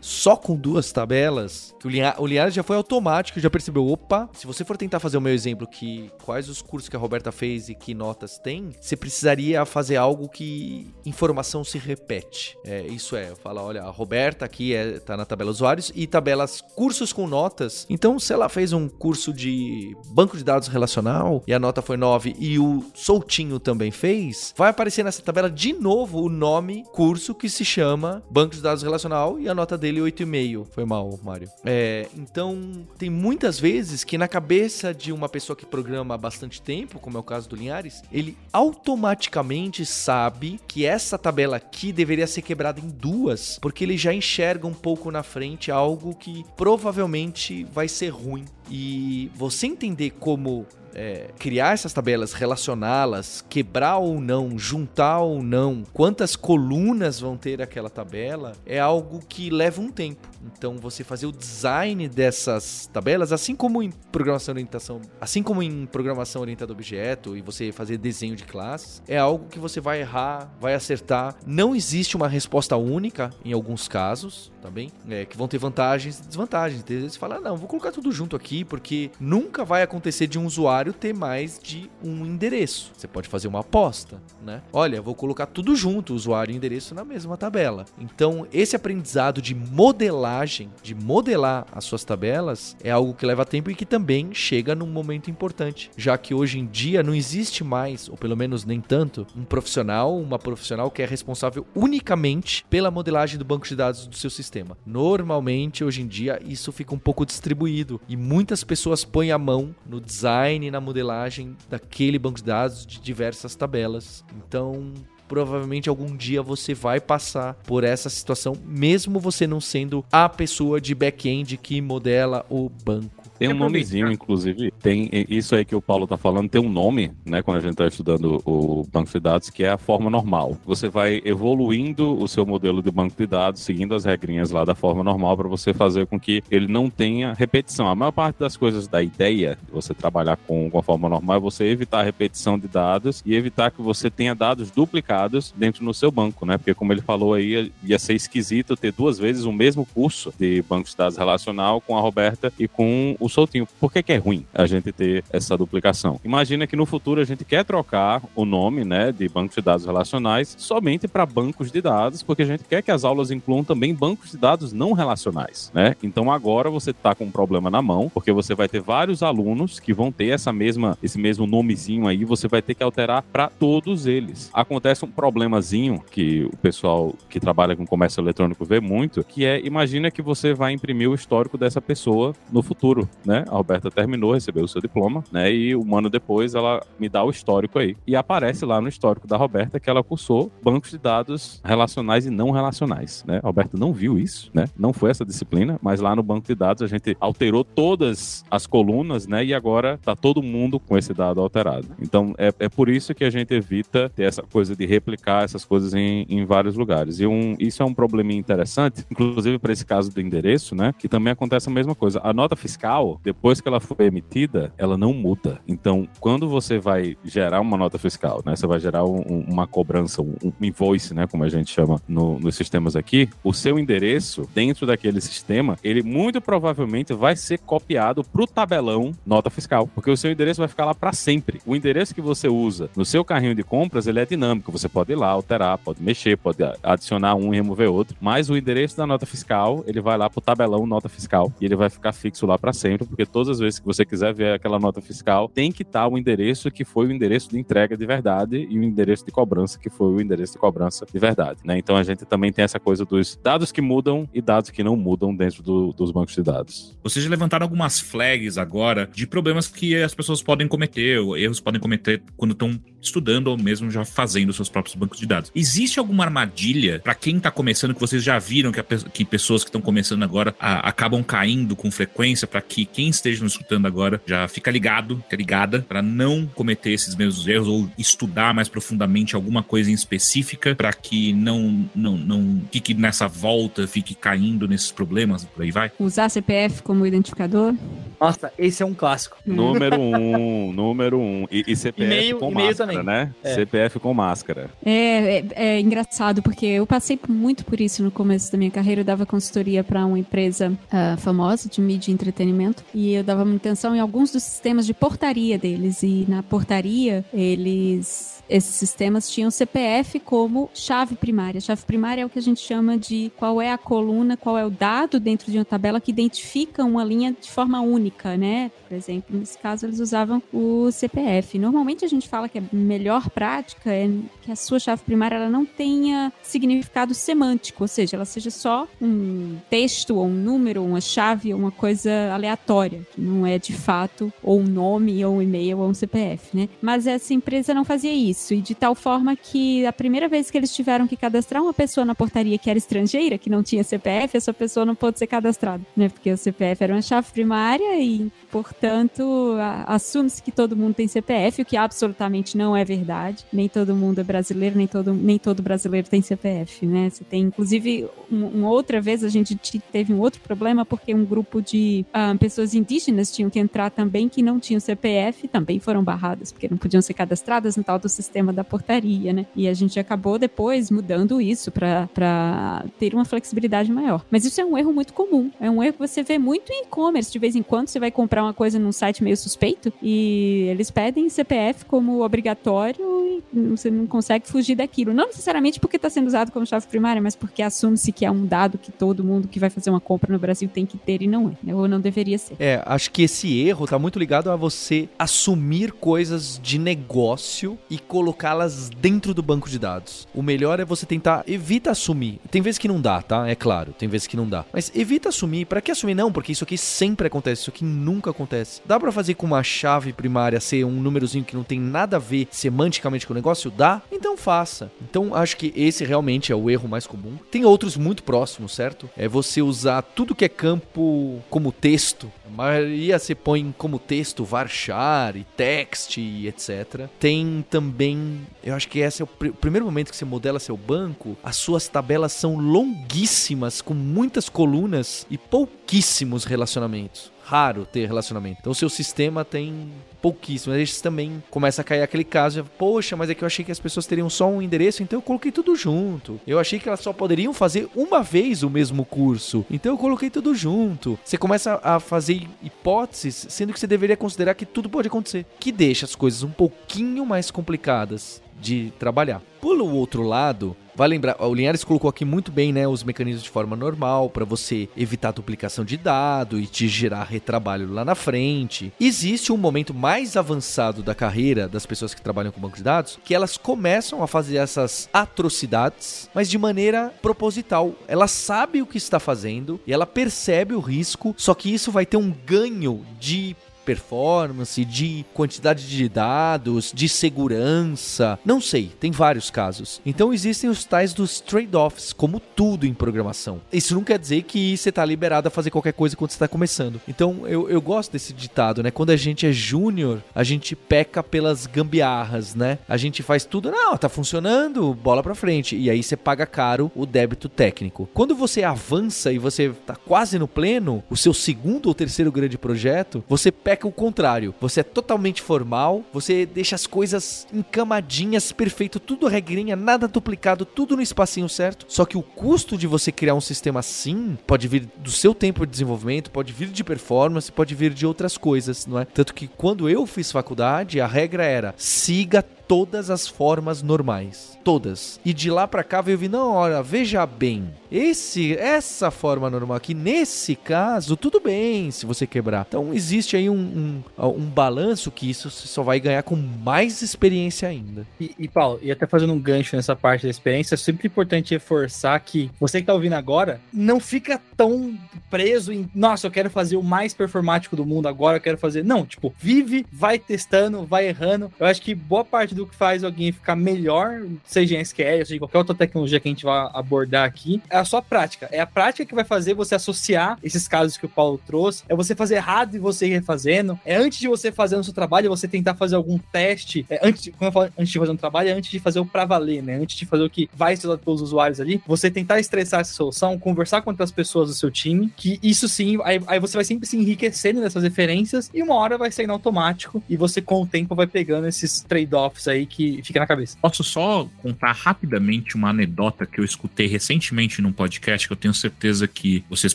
só com duas tabelas, que o, linha, o Linhares já foi automático, já percebeu, opa, se você for tentar fazer o meu exemplo, que quais os cursos que a Roberta fez e que notas tem, você precisaria fazer algo que informação se repete. É, isso é, fala, olha, a Roberta aqui é, tá na tabela usuários e tabelas cursos com notas. Então, se ela fez um curso de banco de dados relacional e a nota foi 9 e o Soltinho também fez, vai aparecer nessa tabela de novo o nome curso que se chama banco de dados relacional e a nota dele 8,5. Foi mal, Mário. É, então, tem muitas vezes que na cabeça de uma pessoa que programa há bastante tempo, como é o caso do Linhares, ele automaticamente sabe que essa tabela aqui deveria ser quebrada em duas, porque ele já enxerga um pouco na frente algo que provavelmente vai ser ruim. E você entender como é, criar essas tabelas, relacioná-las, quebrar ou não, juntar ou não, quantas colunas vão ter aquela tabela, é algo que leva um tempo. Então, você fazer o design dessas tabelas, assim como em programação orientação, assim como em programação orientada a objeto e você fazer desenho de classes, é algo que você vai errar, vai acertar. Não existe uma resposta única em alguns casos, também, tá é, que vão ter vantagens e desvantagens. Às vezes fala, ah, não, vou colocar tudo junto aqui, porque nunca vai acontecer de um usuário ter mais de um endereço. Você pode fazer uma aposta, né? Olha, vou colocar tudo junto, usuário e endereço na mesma tabela. Então, esse aprendizado de modelagem, de modelar as suas tabelas, é algo que leva tempo e que também chega num momento importante, já que hoje em dia não existe mais, ou pelo menos nem tanto, um profissional, uma profissional que é responsável unicamente pela modelagem do banco de dados do seu sistema. Normalmente, hoje em dia, isso fica um pouco distribuído e muitas pessoas põem a mão no design e na modelagem daquele banco de dados de diversas tabelas. Então, provavelmente algum dia você vai passar por essa situação, mesmo você não sendo a pessoa de back-end que modela o banco. Tem um nomezinho, inclusive. Tem isso aí que o Paulo tá falando, tem um nome, né, quando a gente tá estudando o banco de dados, que é a forma normal. Você vai evoluindo o seu modelo de banco de dados, seguindo as regrinhas lá da forma normal para você fazer com que ele não tenha repetição. A maior parte das coisas da ideia de você trabalhar com, com a forma normal é você evitar a repetição de dados e evitar que você tenha dados duplicados dentro do seu banco, né? Porque como ele falou aí, ia ser esquisito ter duas vezes o mesmo curso de banco de dados relacional com a Roberta e com o soltinho. Por que, que é ruim a gente ter essa duplicação? Imagina que no futuro a gente quer trocar o nome né, de bancos de dados relacionais somente para bancos de dados, porque a gente quer que as aulas incluam também bancos de dados não relacionais. Né? Então agora você está com um problema na mão, porque você vai ter vários alunos que vão ter essa mesma, esse mesmo nomezinho aí, você vai ter que alterar para todos eles. Acontece um problemazinho que o pessoal que trabalha com comércio eletrônico vê muito, que é imagina que você vai imprimir o histórico dessa pessoa no futuro né? A Roberta terminou, recebeu o seu diploma, né? E um ano depois ela me dá o histórico aí. E aparece lá no histórico da Roberta que ela cursou bancos de dados relacionais e não relacionais, né? A Roberta não viu isso, né? Não foi essa disciplina, mas lá no banco de dados a gente alterou todas as colunas, né? E agora tá todo mundo com esse dado alterado. Então é, é por isso que a gente evita ter essa coisa de replicar essas coisas em, em vários lugares. E um, isso é um probleminha interessante, inclusive para esse caso do endereço, né? Que também acontece a mesma coisa. A nota fiscal depois que ela foi emitida, ela não muda. Então, quando você vai gerar uma nota fiscal, né, você vai gerar um, uma cobrança, um, um, invoice, né, como a gente chama no, nos sistemas aqui, o seu endereço dentro daquele sistema, ele muito provavelmente vai ser copiado para o tabelão nota fiscal, porque o seu endereço vai ficar lá para sempre. O endereço que você usa no seu carrinho de compras, ele é dinâmico. Você pode ir lá, alterar, pode mexer, pode adicionar um e remover outro, mas o endereço da nota fiscal, ele vai lá para o tabelão nota fiscal e ele vai ficar fixo lá para sempre porque todas as vezes que você quiser ver aquela nota fiscal, tem que estar o endereço que foi o endereço de entrega de verdade e o endereço de cobrança que foi o endereço de cobrança de verdade, né? Então a gente também tem essa coisa dos dados que mudam e dados que não mudam dentro do, dos bancos de dados. Vocês levantaram algumas flags agora de problemas que as pessoas podem cometer, ou erros podem cometer quando estão estudando ou mesmo já fazendo seus próprios bancos de dados. Existe alguma armadilha para quem está começando que vocês já viram que, a, que pessoas que estão começando agora a, acabam caindo com frequência para que quem esteja nos escutando agora já fica ligado, fica ligada para não cometer esses mesmos erros ou estudar mais profundamente alguma coisa em específica para que não não não fique nessa volta, fique caindo nesses problemas, por aí vai. Usar CPF como identificador? Nossa, esse é um clássico. Número um, número um. E, e CPF E-mail- com e-mail máscara, também. né? É. CPF com máscara. É, é, é engraçado, porque eu passei muito por isso no começo da minha carreira. Eu dava consultoria para uma empresa ah, famosa de mídia e entretenimento. E eu dava muita atenção em alguns dos sistemas de portaria deles. E na portaria, eles. Esses sistemas tinham CPF como chave primária. Chave primária é o que a gente chama de qual é a coluna, qual é o dado dentro de uma tabela que identifica uma linha de forma única, né? Por exemplo, nesse caso eles usavam o CPF. Normalmente a gente fala que a melhor prática é que a sua chave primária ela não tenha significado semântico, ou seja, ela seja só um texto ou um número, uma chave uma coisa aleatória, que não é de fato ou um nome ou um e-mail ou um CPF, né? Mas essa empresa não fazia isso e de tal forma que a primeira vez que eles tiveram que cadastrar uma pessoa na portaria que era estrangeira, que não tinha CPF, essa pessoa não pôde ser cadastrada, né? Porque o CPF era uma chave primária e, portanto, assume-se que todo mundo tem CPF, o que absolutamente não é verdade. Nem todo mundo é brasileiro, nem todo, nem todo brasileiro tem CPF, né? Você tem, inclusive, um- uma outra vez a gente te- teve um outro problema porque um grupo de ah, pessoas indígenas tinham que entrar também que não tinham CPF, também foram barradas, porque não podiam ser cadastradas no tal do sistema da portaria, né? E a gente acabou depois mudando isso para ter uma flexibilidade maior. Mas isso é um erro muito comum. É um erro que você vê muito em e-commerce. De vez em quando você vai comprar uma coisa num site meio suspeito e eles pedem CPF como obrigatório e você não consegue fugir daquilo. Não necessariamente porque está sendo usado como chave primária, mas porque assume-se que é um dado que todo mundo que vai fazer uma compra no Brasil tem que ter e não é. né? Ou não deveria ser. É, acho que esse erro tá muito ligado a você assumir coisas de negócio e colocá-las dentro do banco de dados. O melhor é você tentar evita assumir. Tem vezes que não dá, tá? É claro, tem vezes que não dá. Mas evita assumir. Pra que assumir não? Porque isso aqui sempre acontece, isso aqui nunca acontece. Dá pra fazer com uma chave primária ser um númerozinho que não tem nada a ver semanticamente com o negócio? Dá? Então faça. Então acho que esse realmente é o erro mais comum. Tem outros muito próximos, certo? É você usar tudo que é campo como texto. A maioria você põe como texto varchar e text e etc. Tem também, eu acho que esse é o pr- primeiro momento que você modela seu banco, as suas tabelas são longuíssimas, com muitas colunas e pouquíssimos relacionamentos. Raro ter relacionamento. Então, seu sistema tem pouquíssimo. Aí você também começa a cair aquele caso, poxa, mas é que eu achei que as pessoas teriam só um endereço, então eu coloquei tudo junto. Eu achei que elas só poderiam fazer uma vez o mesmo curso, então eu coloquei tudo junto. Você começa a fazer hipóteses, sendo que você deveria considerar que tudo pode acontecer, que deixa as coisas um pouquinho mais complicadas de trabalhar. Pelo outro lado, vai lembrar, o Linhares colocou aqui muito bem, né, os mecanismos de forma normal para você evitar duplicação de dado e te gerar retrabalho lá na frente. Existe um momento mais avançado da carreira das pessoas que trabalham com banco de dados, que elas começam a fazer essas atrocidades, mas de maneira proposital. Ela sabe o que está fazendo e ela percebe o risco, só que isso vai ter um ganho de performance, de quantidade de dados, de segurança. Não sei, tem vários casos. Então existem os tais dos trade-offs, como tudo em programação. Isso não quer dizer que você tá liberado a fazer qualquer coisa quando você tá começando. Então eu, eu gosto desse ditado, né? Quando a gente é júnior, a gente peca pelas gambiarras, né? A gente faz tudo, não, tá funcionando, bola pra frente. E aí você paga caro o débito técnico. Quando você avança e você tá quase no pleno, o seu segundo ou terceiro grande projeto, você peca o contrário. Você é totalmente formal, você deixa as coisas encamadinhas, perfeito, tudo regrinha, nada duplicado, tudo no espacinho certo. Só que o custo de você criar um sistema assim pode vir do seu tempo de desenvolvimento, pode vir de performance, pode vir de outras coisas, não é? Tanto que quando eu fiz faculdade, a regra era siga todas as formas normais, todas. E de lá pra cá veio vi, não, olha, veja bem, esse essa forma normal aqui nesse caso, tudo bem se você quebrar. Então existe aí um, um, um balanço que isso só vai ganhar com mais experiência ainda. E, e, Paulo, e até fazendo um gancho nessa parte da experiência, é sempre importante reforçar que você que tá ouvindo agora, não fica tão preso em, nossa, eu quero fazer o mais performático do mundo agora, eu quero fazer. Não, tipo, vive, vai testando, vai errando. Eu acho que boa parte do o que faz alguém ficar melhor, seja em SQL, seja em qualquer outra tecnologia que a gente vai abordar aqui, é a sua prática. É a prática que vai fazer você associar esses casos que o Paulo trouxe. É você fazer errado e você ir refazendo. É antes de você fazer o seu trabalho, você tentar fazer algum teste. É antes, de, eu falo antes de fazer um trabalho, é antes de fazer o pra valer, né? Antes de fazer o que vai usado pelos usuários ali, você tentar estressar essa solução, conversar com outras pessoas do seu time, que isso sim, aí, aí você vai sempre se enriquecendo dessas referências e uma hora vai sair no automático e você com o tempo vai pegando esses trade-offs aí que fica na cabeça. Posso só contar rapidamente uma anedota que eu escutei recentemente num podcast que eu tenho certeza que vocês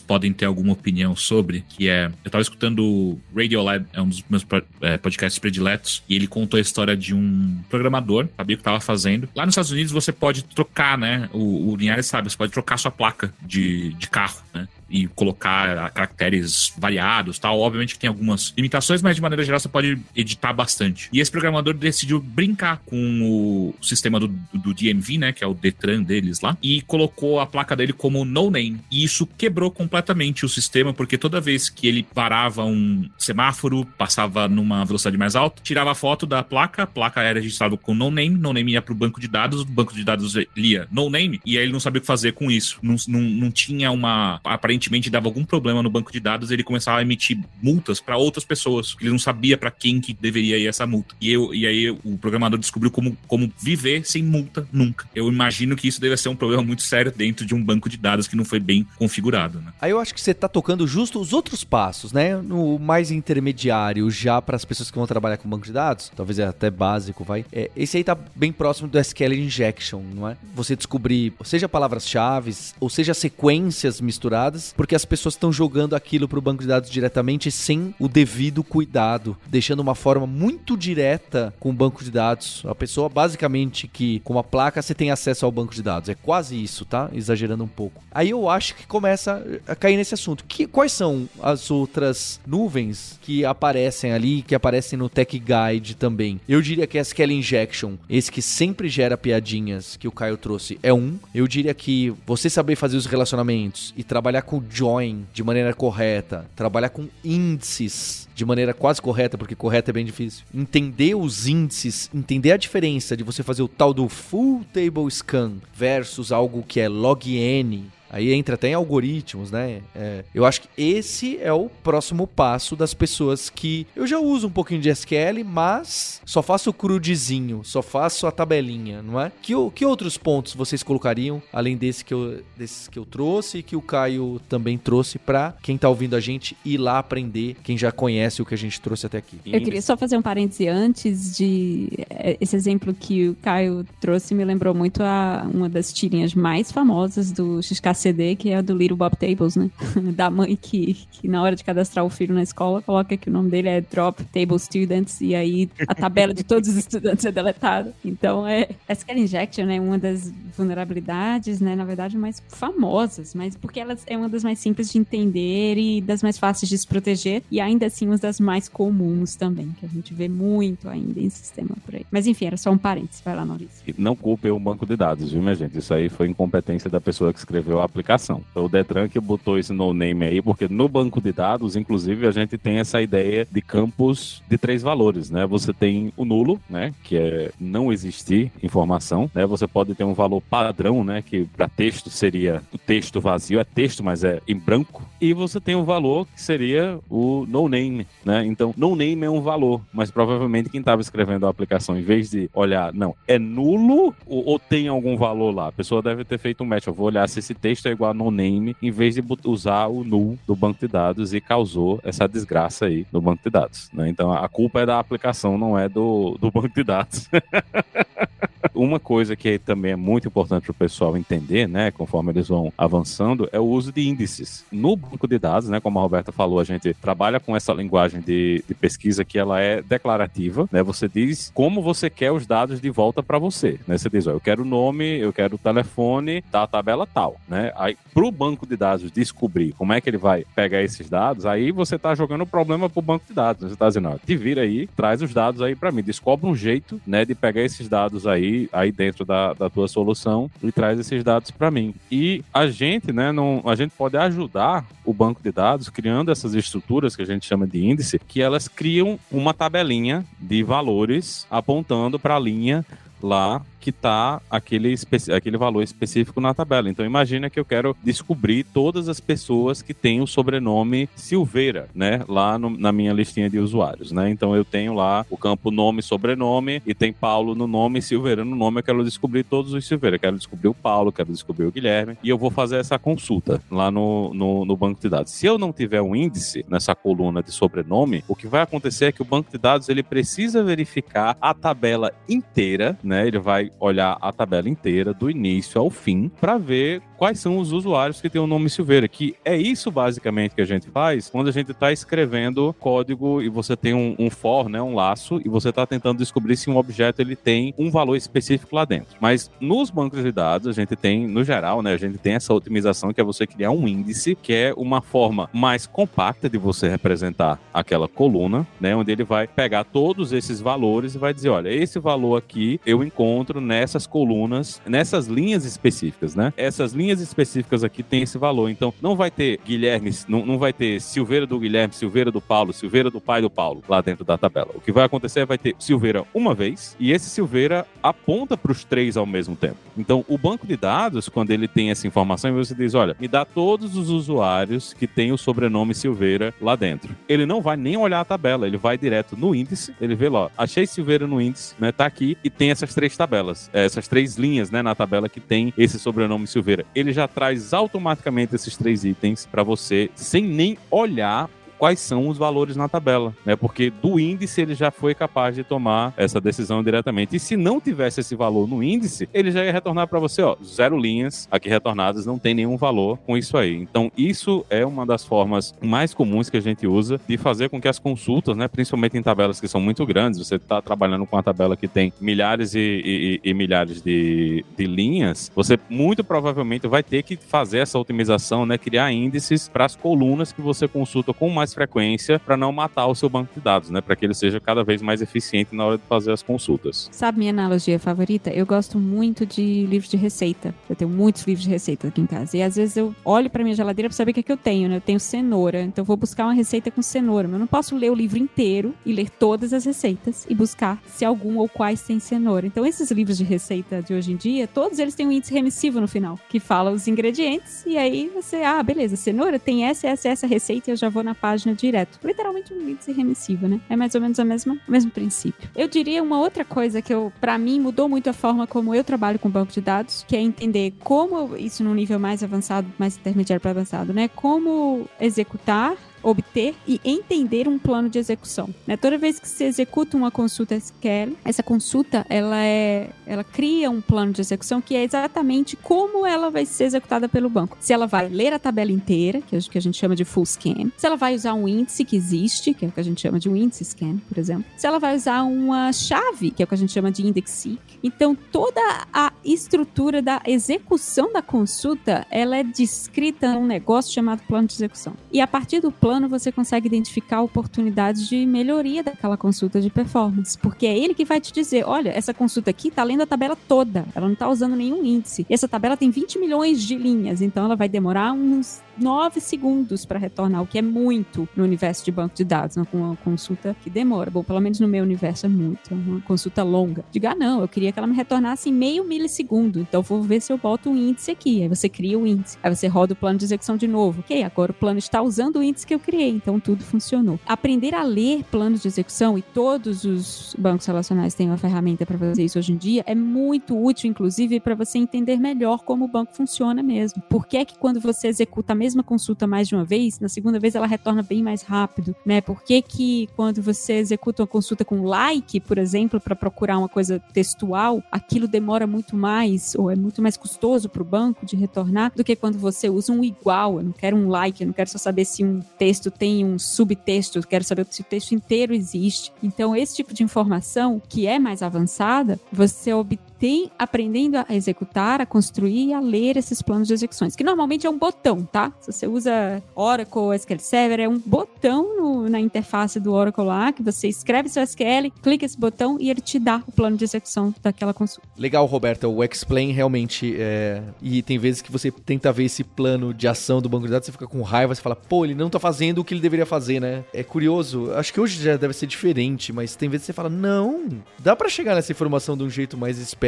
podem ter alguma opinião sobre, que é, eu tava escutando Radiolab, é um dos meus é, podcasts prediletos, e ele contou a história de um programador, sabia o que tava fazendo. Lá nos Estados Unidos você pode trocar, né, o, o Linhares sabe, você pode trocar sua placa de, de carro, né? E colocar caracteres variados, tal. Obviamente que tem algumas limitações, mas de maneira geral você pode editar bastante. E esse programador decidiu brincar com o sistema do, do DMV, né, que é o Detran deles lá, e colocou a placa dele como no name. E isso quebrou completamente o sistema, porque toda vez que ele parava um semáforo, passava numa velocidade mais alta, tirava a foto da placa, a placa era registrada com no name, no name ia pro banco de dados, o banco de dados lia no name, e aí ele não sabia o que fazer com isso. Não, não, não tinha uma aparente aparentemente dava algum problema no banco de dados, ele começava a emitir multas para outras pessoas. Ele não sabia para quem que deveria ir essa multa. E, eu, e aí o programador descobriu como, como viver sem multa nunca. Eu imagino que isso deve ser um problema muito sério dentro de um banco de dados que não foi bem configurado. Né? Aí eu acho que você tá tocando justo os outros passos, né? No mais intermediário, já para as pessoas que vão trabalhar com banco de dados, talvez é até básico, vai. É, esse aí tá bem próximo do SQL Injection, não é? Você descobrir, seja palavras-chave, ou seja sequências misturadas, porque as pessoas estão jogando aquilo para o banco de dados diretamente sem o devido cuidado, deixando uma forma muito direta com o banco de dados. A pessoa basicamente que com uma placa você tem acesso ao banco de dados. É quase isso, tá? Exagerando um pouco. Aí eu acho que começa a cair nesse assunto. Que, quais são as outras nuvens que aparecem ali, que aparecem no Tech Guide também? Eu diria que SQL Injection, esse que sempre gera piadinhas que o Caio trouxe, é um. Eu diria que você saber fazer os relacionamentos e trabalhar com join de maneira correta, trabalhar com índices de maneira quase correta, porque correta é bem difícil. Entender os índices, entender a diferença de você fazer o tal do full table scan versus algo que é log n Aí entra até em algoritmos, né? É, eu acho que esse é o próximo passo das pessoas que eu já uso um pouquinho de SQL, mas só faço o crudezinho, só faço a tabelinha, não é? Que, que outros pontos vocês colocariam, além desse que eu, desses que eu trouxe e que o Caio também trouxe para quem tá ouvindo a gente ir lá aprender, quem já conhece o que a gente trouxe até aqui? Eu queria só fazer um parêntese antes de. É, esse exemplo que o Caio trouxe me lembrou muito a uma das tirinhas mais famosas do XK CD, que é a do Little Bob Tables, né? da mãe que, que na hora de cadastrar o filho na escola coloca que o nome dele é Drop Table Students e aí a tabela de todos os estudantes é deletada. Então é SQL Injection é uma das vulnerabilidades, né, na verdade, mais famosas, mas porque ela é uma das mais simples de entender e das mais fáceis de se proteger e ainda assim uma das mais comuns também, que a gente vê muito ainda em sistema por aí. Mas enfim, era só um parênteses. Vai lá, Maurício. Não culpe o banco de dados, viu, minha gente? Isso aí foi incompetência da pessoa que escreveu a aplicação. Então, o Detran que botou esse no name aí, porque no banco de dados, inclusive, a gente tem essa ideia de campos de três valores, né? Você tem o nulo, né, que é não existir informação, né? Você pode ter um valor padrão, né, que para texto seria o texto vazio, é texto, mas é em branco, e você tem um valor que seria o no name, né? Então, no name é um valor, mas provavelmente quem estava escrevendo a aplicação, em vez de olhar, não, é nulo ou, ou tem algum valor lá? A pessoa deve ter feito um match. Eu vou olhar se esse texto texto é igual a no name, em vez de usar o null do banco de dados e causou essa desgraça aí no banco de dados. Né? Então a culpa é da aplicação, não é do, do banco de dados. Uma coisa que também é muito importante para o pessoal entender, né, conforme eles vão avançando, é o uso de índices. No banco de dados, né, como a Roberta falou, a gente trabalha com essa linguagem de, de pesquisa que ela é declarativa, né? Você diz como você quer os dados de volta para você, né? Você diz, ó, eu quero o nome, eu quero o telefone da tabela tal, né? Aí, o banco de dados descobrir como é que ele vai pegar esses dados, aí você está jogando o problema para o banco de dados. Você está dizendo, ó, te vira aí, traz os dados aí para mim, descobre um jeito, né, de pegar esses dados aí aí, dentro da, da tua solução e traz esses dados para mim. E a gente, né, não, a gente pode ajudar o banco de dados criando essas estruturas que a gente chama de índice, que elas criam uma tabelinha de valores apontando para a linha lá que está aquele, aquele valor específico na tabela. Então imagina que eu quero descobrir todas as pessoas que têm o sobrenome Silveira, né? Lá no, na minha listinha de usuários, né? Então eu tenho lá o campo nome, sobrenome e tem Paulo no nome Silveira no nome. Eu quero descobrir todos os Silveira. Eu quero descobrir o Paulo, quero descobrir o Guilherme e eu vou fazer essa consulta lá no, no, no banco de dados. Se eu não tiver um índice nessa coluna de sobrenome, o que vai acontecer é que o banco de dados ele precisa verificar a tabela inteira, né? Ele vai olhar a tabela inteira, do início ao fim, para ver quais são os usuários que têm o nome Silveira. Que é isso basicamente que a gente faz quando a gente está escrevendo código e você tem um, um, for, né, um laço, e você está tentando descobrir se um objeto ele tem um valor específico lá dentro. Mas nos bancos de dados, a gente tem, no geral, né, a gente tem essa otimização que é você criar um índice, que é uma forma mais compacta de você representar aquela coluna, né, onde ele vai pegar todos esses valores e vai dizer, olha, esse valor aqui eu encontro nessas colunas, nessas linhas específicas, né? Essas linhas específicas aqui têm esse valor. Então, não vai ter Guilherme, não, não vai ter Silveira do Guilherme, Silveira do Paulo, Silveira do pai do Paulo lá dentro da tabela. O que vai acontecer é vai ter Silveira uma vez e esse Silveira aponta para os três ao mesmo tempo. Então, o banco de dados, quando ele tem essa informação, você diz: olha, me dá todos os usuários que têm o sobrenome Silveira lá dentro. Ele não vai nem olhar a tabela, ele vai direto no índice, ele vê lá, achei Silveira no índice, né? Tá aqui e tem essas três tabelas é, essas três linhas né, na tabela que tem esse sobrenome Silveira. Ele já traz automaticamente esses três itens para você, sem nem olhar quais são os valores na tabela, né? Porque do índice ele já foi capaz de tomar essa decisão diretamente. E se não tivesse esse valor no índice, ele já ia retornar para você, ó, zero linhas aqui retornadas, não tem nenhum valor com isso aí. Então, isso é uma das formas mais comuns que a gente usa de fazer com que as consultas, né, principalmente em tabelas que são muito grandes, você está trabalhando com uma tabela que tem milhares e, e, e milhares de, de linhas, você muito provavelmente vai ter que fazer essa otimização, né, criar índices para as colunas que você consulta com mais mais frequência para não matar o seu banco de dados, né? Para que ele seja cada vez mais eficiente na hora de fazer as consultas. Sabe minha analogia favorita? Eu gosto muito de livros de receita. Eu tenho muitos livros de receita aqui em casa. E às vezes eu olho para minha geladeira para saber o que, é que eu tenho, né? Eu tenho cenoura, então vou buscar uma receita com cenoura. Mas eu não posso ler o livro inteiro e ler todas as receitas e buscar se algum ou quais tem cenoura. Então esses livros de receita de hoje em dia, todos eles têm um índice remissivo no final, que fala os ingredientes e aí você, ah, beleza, cenoura tem essa, essa, essa receita e eu já vou na página página direto. Literalmente um índice remissivo, né? É mais ou menos a mesma, o mesmo princípio. Eu diria uma outra coisa que eu, para mim, mudou muito a forma como eu trabalho com banco de dados, que é entender como isso num nível mais avançado, mais intermediário para avançado, né? Como executar obter e entender um plano de execução. Né? Toda vez que você executa uma consulta SQL, essa consulta ela é, ela cria um plano de execução que é exatamente como ela vai ser executada pelo banco. Se ela vai ler a tabela inteira, que é o que a gente chama de full scan, se ela vai usar um índice que existe, que é o que a gente chama de um índice scan, por exemplo, se ela vai usar uma chave, que é o que a gente chama de index seek. Então toda a estrutura da execução da consulta, ela é descrita num negócio chamado plano de execução. E a partir do plano plano você consegue identificar oportunidades de melhoria daquela consulta de performance, porque é ele que vai te dizer, olha, essa consulta aqui tá lendo a tabela toda, ela não tá usando nenhum índice. E essa tabela tem 20 milhões de linhas, então ela vai demorar uns 9 segundos para retornar, o que é muito no universo de banco de dados, uma consulta que demora. Bom, pelo menos no meu universo é muito, é uma consulta longa. Diga, ah, não, eu queria que ela me retornasse em meio milissegundo, então vou ver se eu boto um índice aqui. Aí você cria o índice, aí você roda o plano de execução de novo. Ok, agora o plano está usando o índice que eu criei, então tudo funcionou. Aprender a ler planos de execução, e todos os bancos relacionais têm uma ferramenta para fazer isso hoje em dia, é muito útil, inclusive, para você entender melhor como o banco funciona mesmo. Por que é que quando você executa a mesma consulta mais de uma vez, na segunda vez ela retorna bem mais rápido, né? Por que que quando você executa uma consulta com like, por exemplo, para procurar uma coisa textual, aquilo demora muito mais ou é muito mais custoso para o banco de retornar do que quando você usa um igual. Eu não quero um like, eu não quero só saber se um texto tem um subtexto, quero saber se o texto inteiro existe. Então, esse tipo de informação, que é mais avançada, você obtém tem aprendendo a executar, a construir e a ler esses planos de execuções, que normalmente é um botão, tá? Se você usa Oracle SQL Server, é um botão no, na interface do Oracle lá, que você escreve seu SQL, clica esse botão e ele te dá o plano de execução daquela consulta. Legal, Roberta. O Explain realmente é. E tem vezes que você tenta ver esse plano de ação do banco de dados, você fica com raiva, você fala, pô, ele não tá fazendo o que ele deveria fazer, né? É curioso. Acho que hoje já deve ser diferente, mas tem vezes que você fala, não, dá para chegar nessa informação de um jeito mais esperto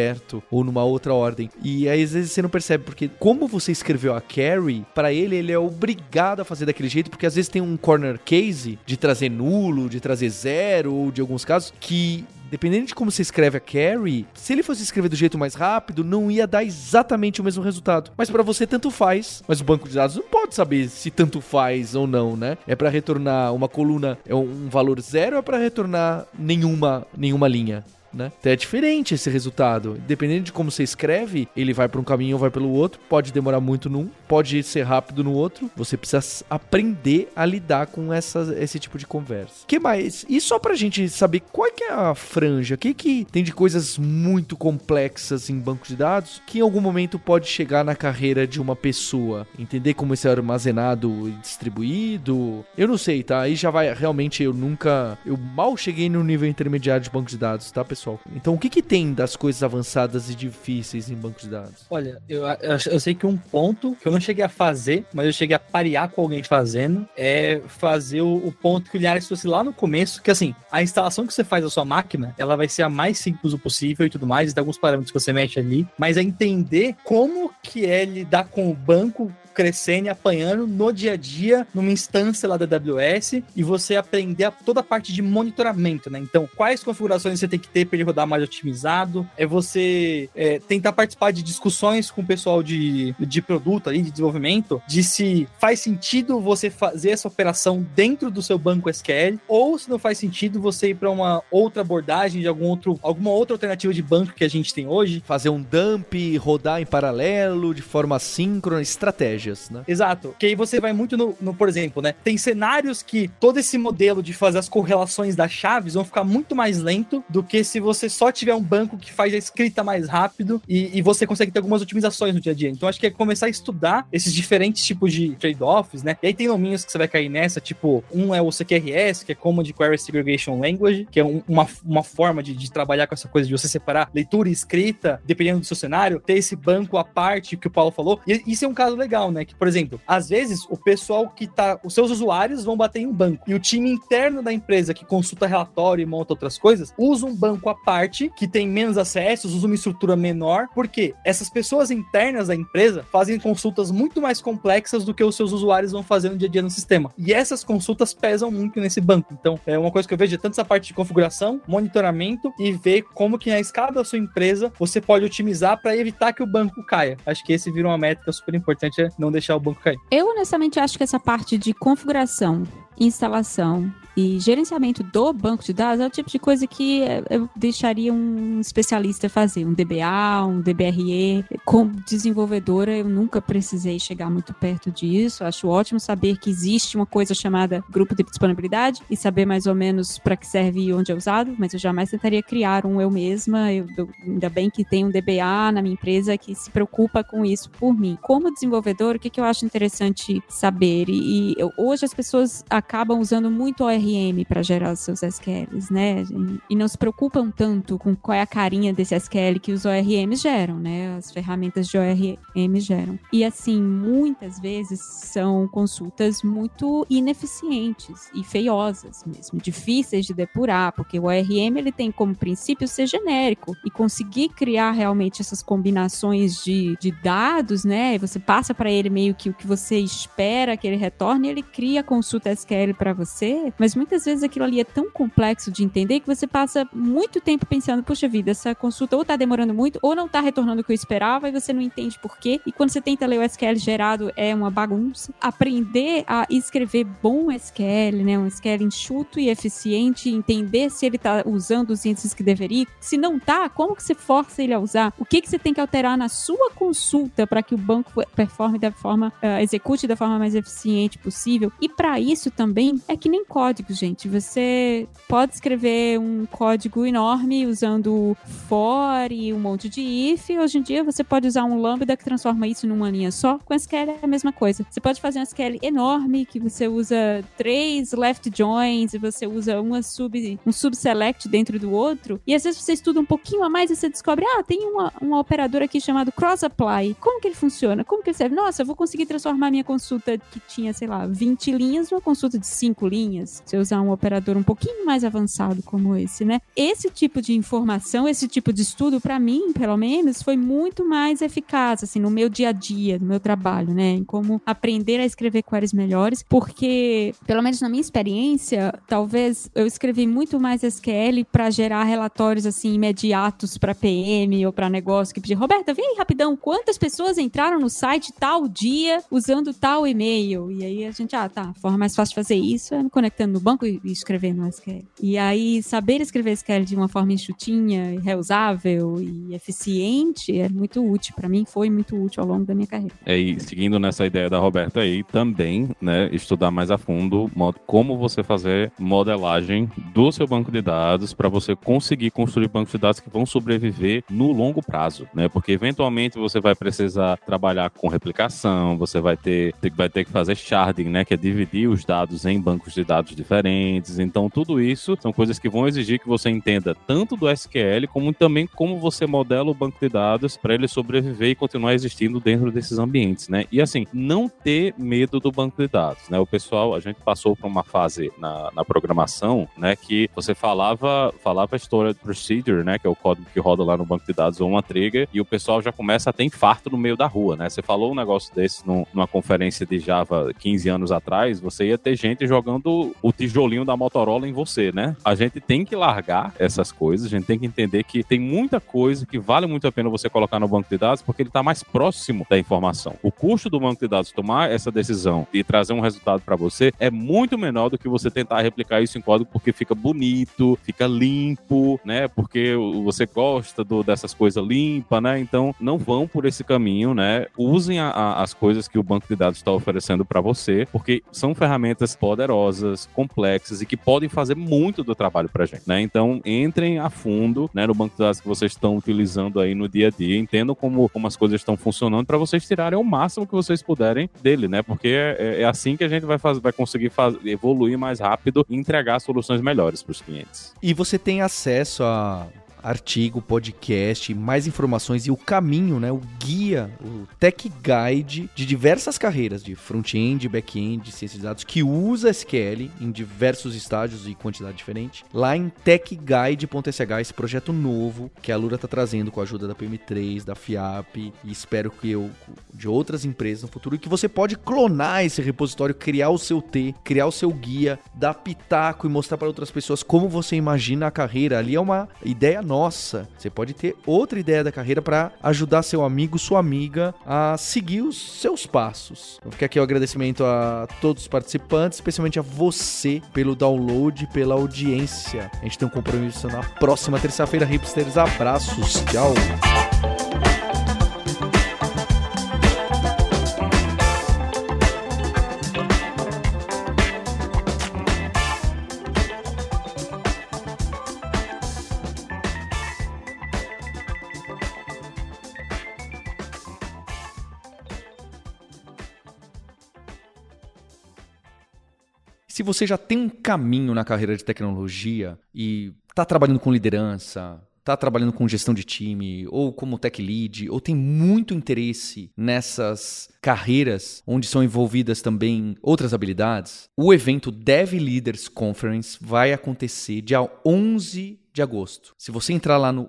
ou numa outra ordem. E aí às vezes você não percebe, porque como você escreveu a carry, para ele ele é obrigado a fazer daquele jeito, porque às vezes tem um corner case de trazer nulo, de trazer zero, ou de alguns casos, que dependendo de como você escreve a carry, se ele fosse escrever do jeito mais rápido, não ia dar exatamente o mesmo resultado. Mas para você tanto faz, mas o banco de dados não pode saber se tanto faz ou não, né? É para retornar uma coluna é um valor zero ou é para retornar nenhuma nenhuma linha? Né? Então é diferente esse resultado. Dependendo de como você escreve, ele vai para um caminho ou vai pelo outro. Pode demorar muito num, pode ser rápido no outro. Você precisa aprender a lidar com essa, esse tipo de conversa. que mais? E só pra gente saber qual é que é a franja, o que, que tem de coisas muito complexas em banco de dados que em algum momento pode chegar na carreira de uma pessoa. Entender como isso é armazenado e distribuído. Eu não sei, tá? Aí já vai. Realmente eu nunca. Eu mal cheguei no nível intermediário de banco de dados, tá, pessoal? Pessoal. Então, o que, que tem das coisas avançadas e difíceis em banco de dados? Olha, eu, eu, eu, sei que um ponto que eu não cheguei a fazer, mas eu cheguei a parear com alguém fazendo, é fazer o, o ponto que o Linhares trouxe lá no começo, que assim, a instalação que você faz da sua máquina, ela vai ser a mais simples possível e tudo mais, tem alguns parâmetros que você mexe ali, mas é entender como que é lidar com o banco crescendo e apanhando no dia a dia, numa instância lá da AWS, e você aprender a toda a parte de monitoramento, né? Então, quais configurações você tem que ter para ele rodar mais otimizado? É você é, tentar participar de discussões com o pessoal de, de produto ali, de desenvolvimento, de se faz sentido você fazer essa operação dentro do seu banco SQL, ou se não faz sentido você ir para uma outra abordagem de algum outro, alguma outra alternativa de banco que a gente tem hoje. Fazer um dump, rodar em paralelo, de forma síncrona, estratégia né? Exato. Que aí você vai muito no, no, por exemplo, né? Tem cenários que todo esse modelo de fazer as correlações das chaves vão ficar muito mais lento do que se você só tiver um banco que faz a escrita mais rápido e, e você consegue ter algumas otimizações no dia a dia. Então acho que é começar a estudar esses diferentes tipos de trade-offs, né? E aí tem nominhos que você vai cair nessa, tipo, um é o CQRS, que é Common Query Segregation Language, que é um, uma, uma forma de, de trabalhar com essa coisa de você separar leitura e escrita, dependendo do seu cenário, ter esse banco à parte que o Paulo falou. E isso é um caso legal, né? né? Que, por exemplo, às vezes o pessoal que tá. Os seus usuários vão bater em um banco. E o time interno da empresa que consulta relatório e monta outras coisas, usa um banco à parte, que tem menos acessos, usa uma estrutura menor, porque essas pessoas internas da empresa fazem consultas muito mais complexas do que os seus usuários vão fazer no dia a dia no sistema. E essas consultas pesam muito nesse banco. Então, é uma coisa que eu vejo é tanto essa parte de configuração, monitoramento e ver como que na escala da sua empresa você pode otimizar para evitar que o banco caia. Acho que esse vira uma métrica super importante, é não deixar o banco cair. Eu, honestamente, acho que essa parte de configuração, instalação e gerenciamento do banco de dados é o tipo de coisa que eu deixaria um especialista fazer, um DBA, um DBRE. Como desenvolvedora, eu nunca precisei chegar muito perto disso. Acho ótimo saber que existe uma coisa chamada grupo de disponibilidade e saber mais ou menos para que serve e onde é usado, mas eu jamais tentaria criar um eu mesma. Eu, eu, ainda bem que tem um DBA na minha empresa que se preocupa com isso por mim. Como desenvolvedor, o que, que eu acho interessante saber? E, e hoje as pessoas acabam usando muito ORM ORM para gerar os seus SQLs, né? E não se preocupam tanto com qual é a carinha desse SQL que os ORMs geram, né? As ferramentas de ORM geram. E assim, muitas vezes são consultas muito ineficientes e feiosas mesmo, difíceis de depurar, porque o ORM ele tem como princípio ser genérico e conseguir criar realmente essas combinações de, de dados, né? E você passa para ele meio que o que você espera que ele retorne, ele cria a consulta SQL para você, mas muitas vezes aquilo ali é tão complexo de entender que você passa muito tempo pensando, puxa vida, essa consulta ou tá demorando muito, ou não tá retornando o que eu esperava, e você não entende por quê. E quando você tenta ler o SQL gerado, é uma bagunça. Aprender a escrever bom SQL, né? Um SQL enxuto e eficiente, entender se ele tá usando os índices que deveria. Se não tá, como que você força ele a usar? O que que você tem que alterar na sua consulta para que o banco performe da forma, uh, execute da forma mais eficiente possível? E para isso também é que nem código gente. Você pode escrever um código enorme usando for e um monte de if. Hoje em dia você pode usar um lambda que transforma isso numa linha só. Com SQL é a mesma coisa. Você pode fazer um SQL enorme que você usa três left joins e você usa uma sub, um subselect dentro do outro. E às vezes você estuda um pouquinho a mais e você descobre, ah, tem uma, um operador aqui chamado cross apply. Como que ele funciona? Como que ele serve? Nossa, eu vou conseguir transformar minha consulta que tinha, sei lá, 20 linhas numa consulta de 5 linhas. Se eu usar um operador um pouquinho mais avançado como esse, né? Esse tipo de informação, esse tipo de estudo, para mim, pelo menos, foi muito mais eficaz, assim, no meu dia a dia, no meu trabalho, né? Em como aprender a escrever queries melhores, porque, pelo menos na minha experiência, talvez eu escrevi muito mais SQL para gerar relatórios, assim, imediatos para PM ou para negócio que pedir, Roberta, vem aí rapidão, quantas pessoas entraram no site tal dia usando tal e-mail? E aí a gente, ah, tá, forma mais fácil de fazer isso é me conectando no banco e escrevendo SQL. E aí, saber escrever SQL de uma forma enxutinha, reusável e eficiente é muito útil. Para mim, foi muito útil ao longo da minha carreira. É, e seguindo nessa ideia da Roberta aí, também, né, estudar mais a fundo como você fazer modelagem do seu banco de dados para você conseguir construir bancos de dados que vão sobreviver no longo prazo, né? Porque eventualmente você vai precisar trabalhar com replicação, você vai ter, vai ter que fazer sharding, né, que é dividir os dados em bancos de dados diferentes. Então, tudo isso são coisas que vão exigir que você entenda tanto do SQL como também como você modela o banco de dados para ele sobreviver e continuar existindo dentro desses ambientes, né? E assim, não ter medo do banco de dados, né? O pessoal, a gente passou por uma fase na, na programação, né, que você falava falava a história do procedure, né, que é o código que roda lá no banco de dados ou uma trigger, e o pessoal já começa a ter infarto no meio da rua, né? Você falou um negócio desse numa conferência de Java 15 anos atrás, você ia ter gente jogando o tijolinho da Motorola em você, né? A gente tem que largar essas coisas, a gente tem que entender que tem muita coisa que vale muito a pena você colocar no banco de dados porque ele está mais próximo da informação. O custo do banco de dados tomar essa decisão e trazer um resultado para você é muito menor do que você tentar replicar isso em código porque fica bonito, fica limpo, né? Porque você gosta do, dessas coisas limpas, né? Então não vão por esse caminho, né? Usem a, a, as coisas que o banco de dados está oferecendo para você, porque são ferramentas poderosas, complexas e que podem fazer muito do trabalho para gente, né? Então entrem a fundo, né, no banco de dados que vocês estão utilizando aí no dia a dia, entendam como, como as coisas estão funcionando para vocês tirarem o máximo que vocês puderem dele, né? Porque é, é assim que a gente vai, fazer, vai conseguir fazer, evoluir mais rápido e entregar soluções melhores para os clientes. E você tem acesso a artigo, podcast, mais informações e o caminho, né, o guia, o tech guide de diversas carreiras de front-end, back-end, ciência de dados que usa SQL em diversos estágios e quantidade diferente. Lá em techguide.sh, esse projeto novo que a Lura está trazendo com a ajuda da PM3, da FIAP e espero que eu de outras empresas no futuro e que você pode clonar esse repositório, criar o seu T, criar o seu guia, dar pitaco e mostrar para outras pessoas como você imagina a carreira. Ali é uma ideia nossa. Você pode ter outra ideia da carreira para ajudar seu amigo, sua amiga a seguir os seus passos. Fica aqui o agradecimento a todos os participantes, especialmente a você pelo download, pela audiência. A gente tem um compromisso na próxima terça-feira, hipsters. Abraços, tchau. Você já tem um caminho na carreira de tecnologia e está trabalhando com liderança, está trabalhando com gestão de time, ou como tech lead, ou tem muito interesse nessas carreiras onde são envolvidas também outras habilidades, o evento Dev Leaders Conference vai acontecer dia 11 de agosto. Se você entrar lá no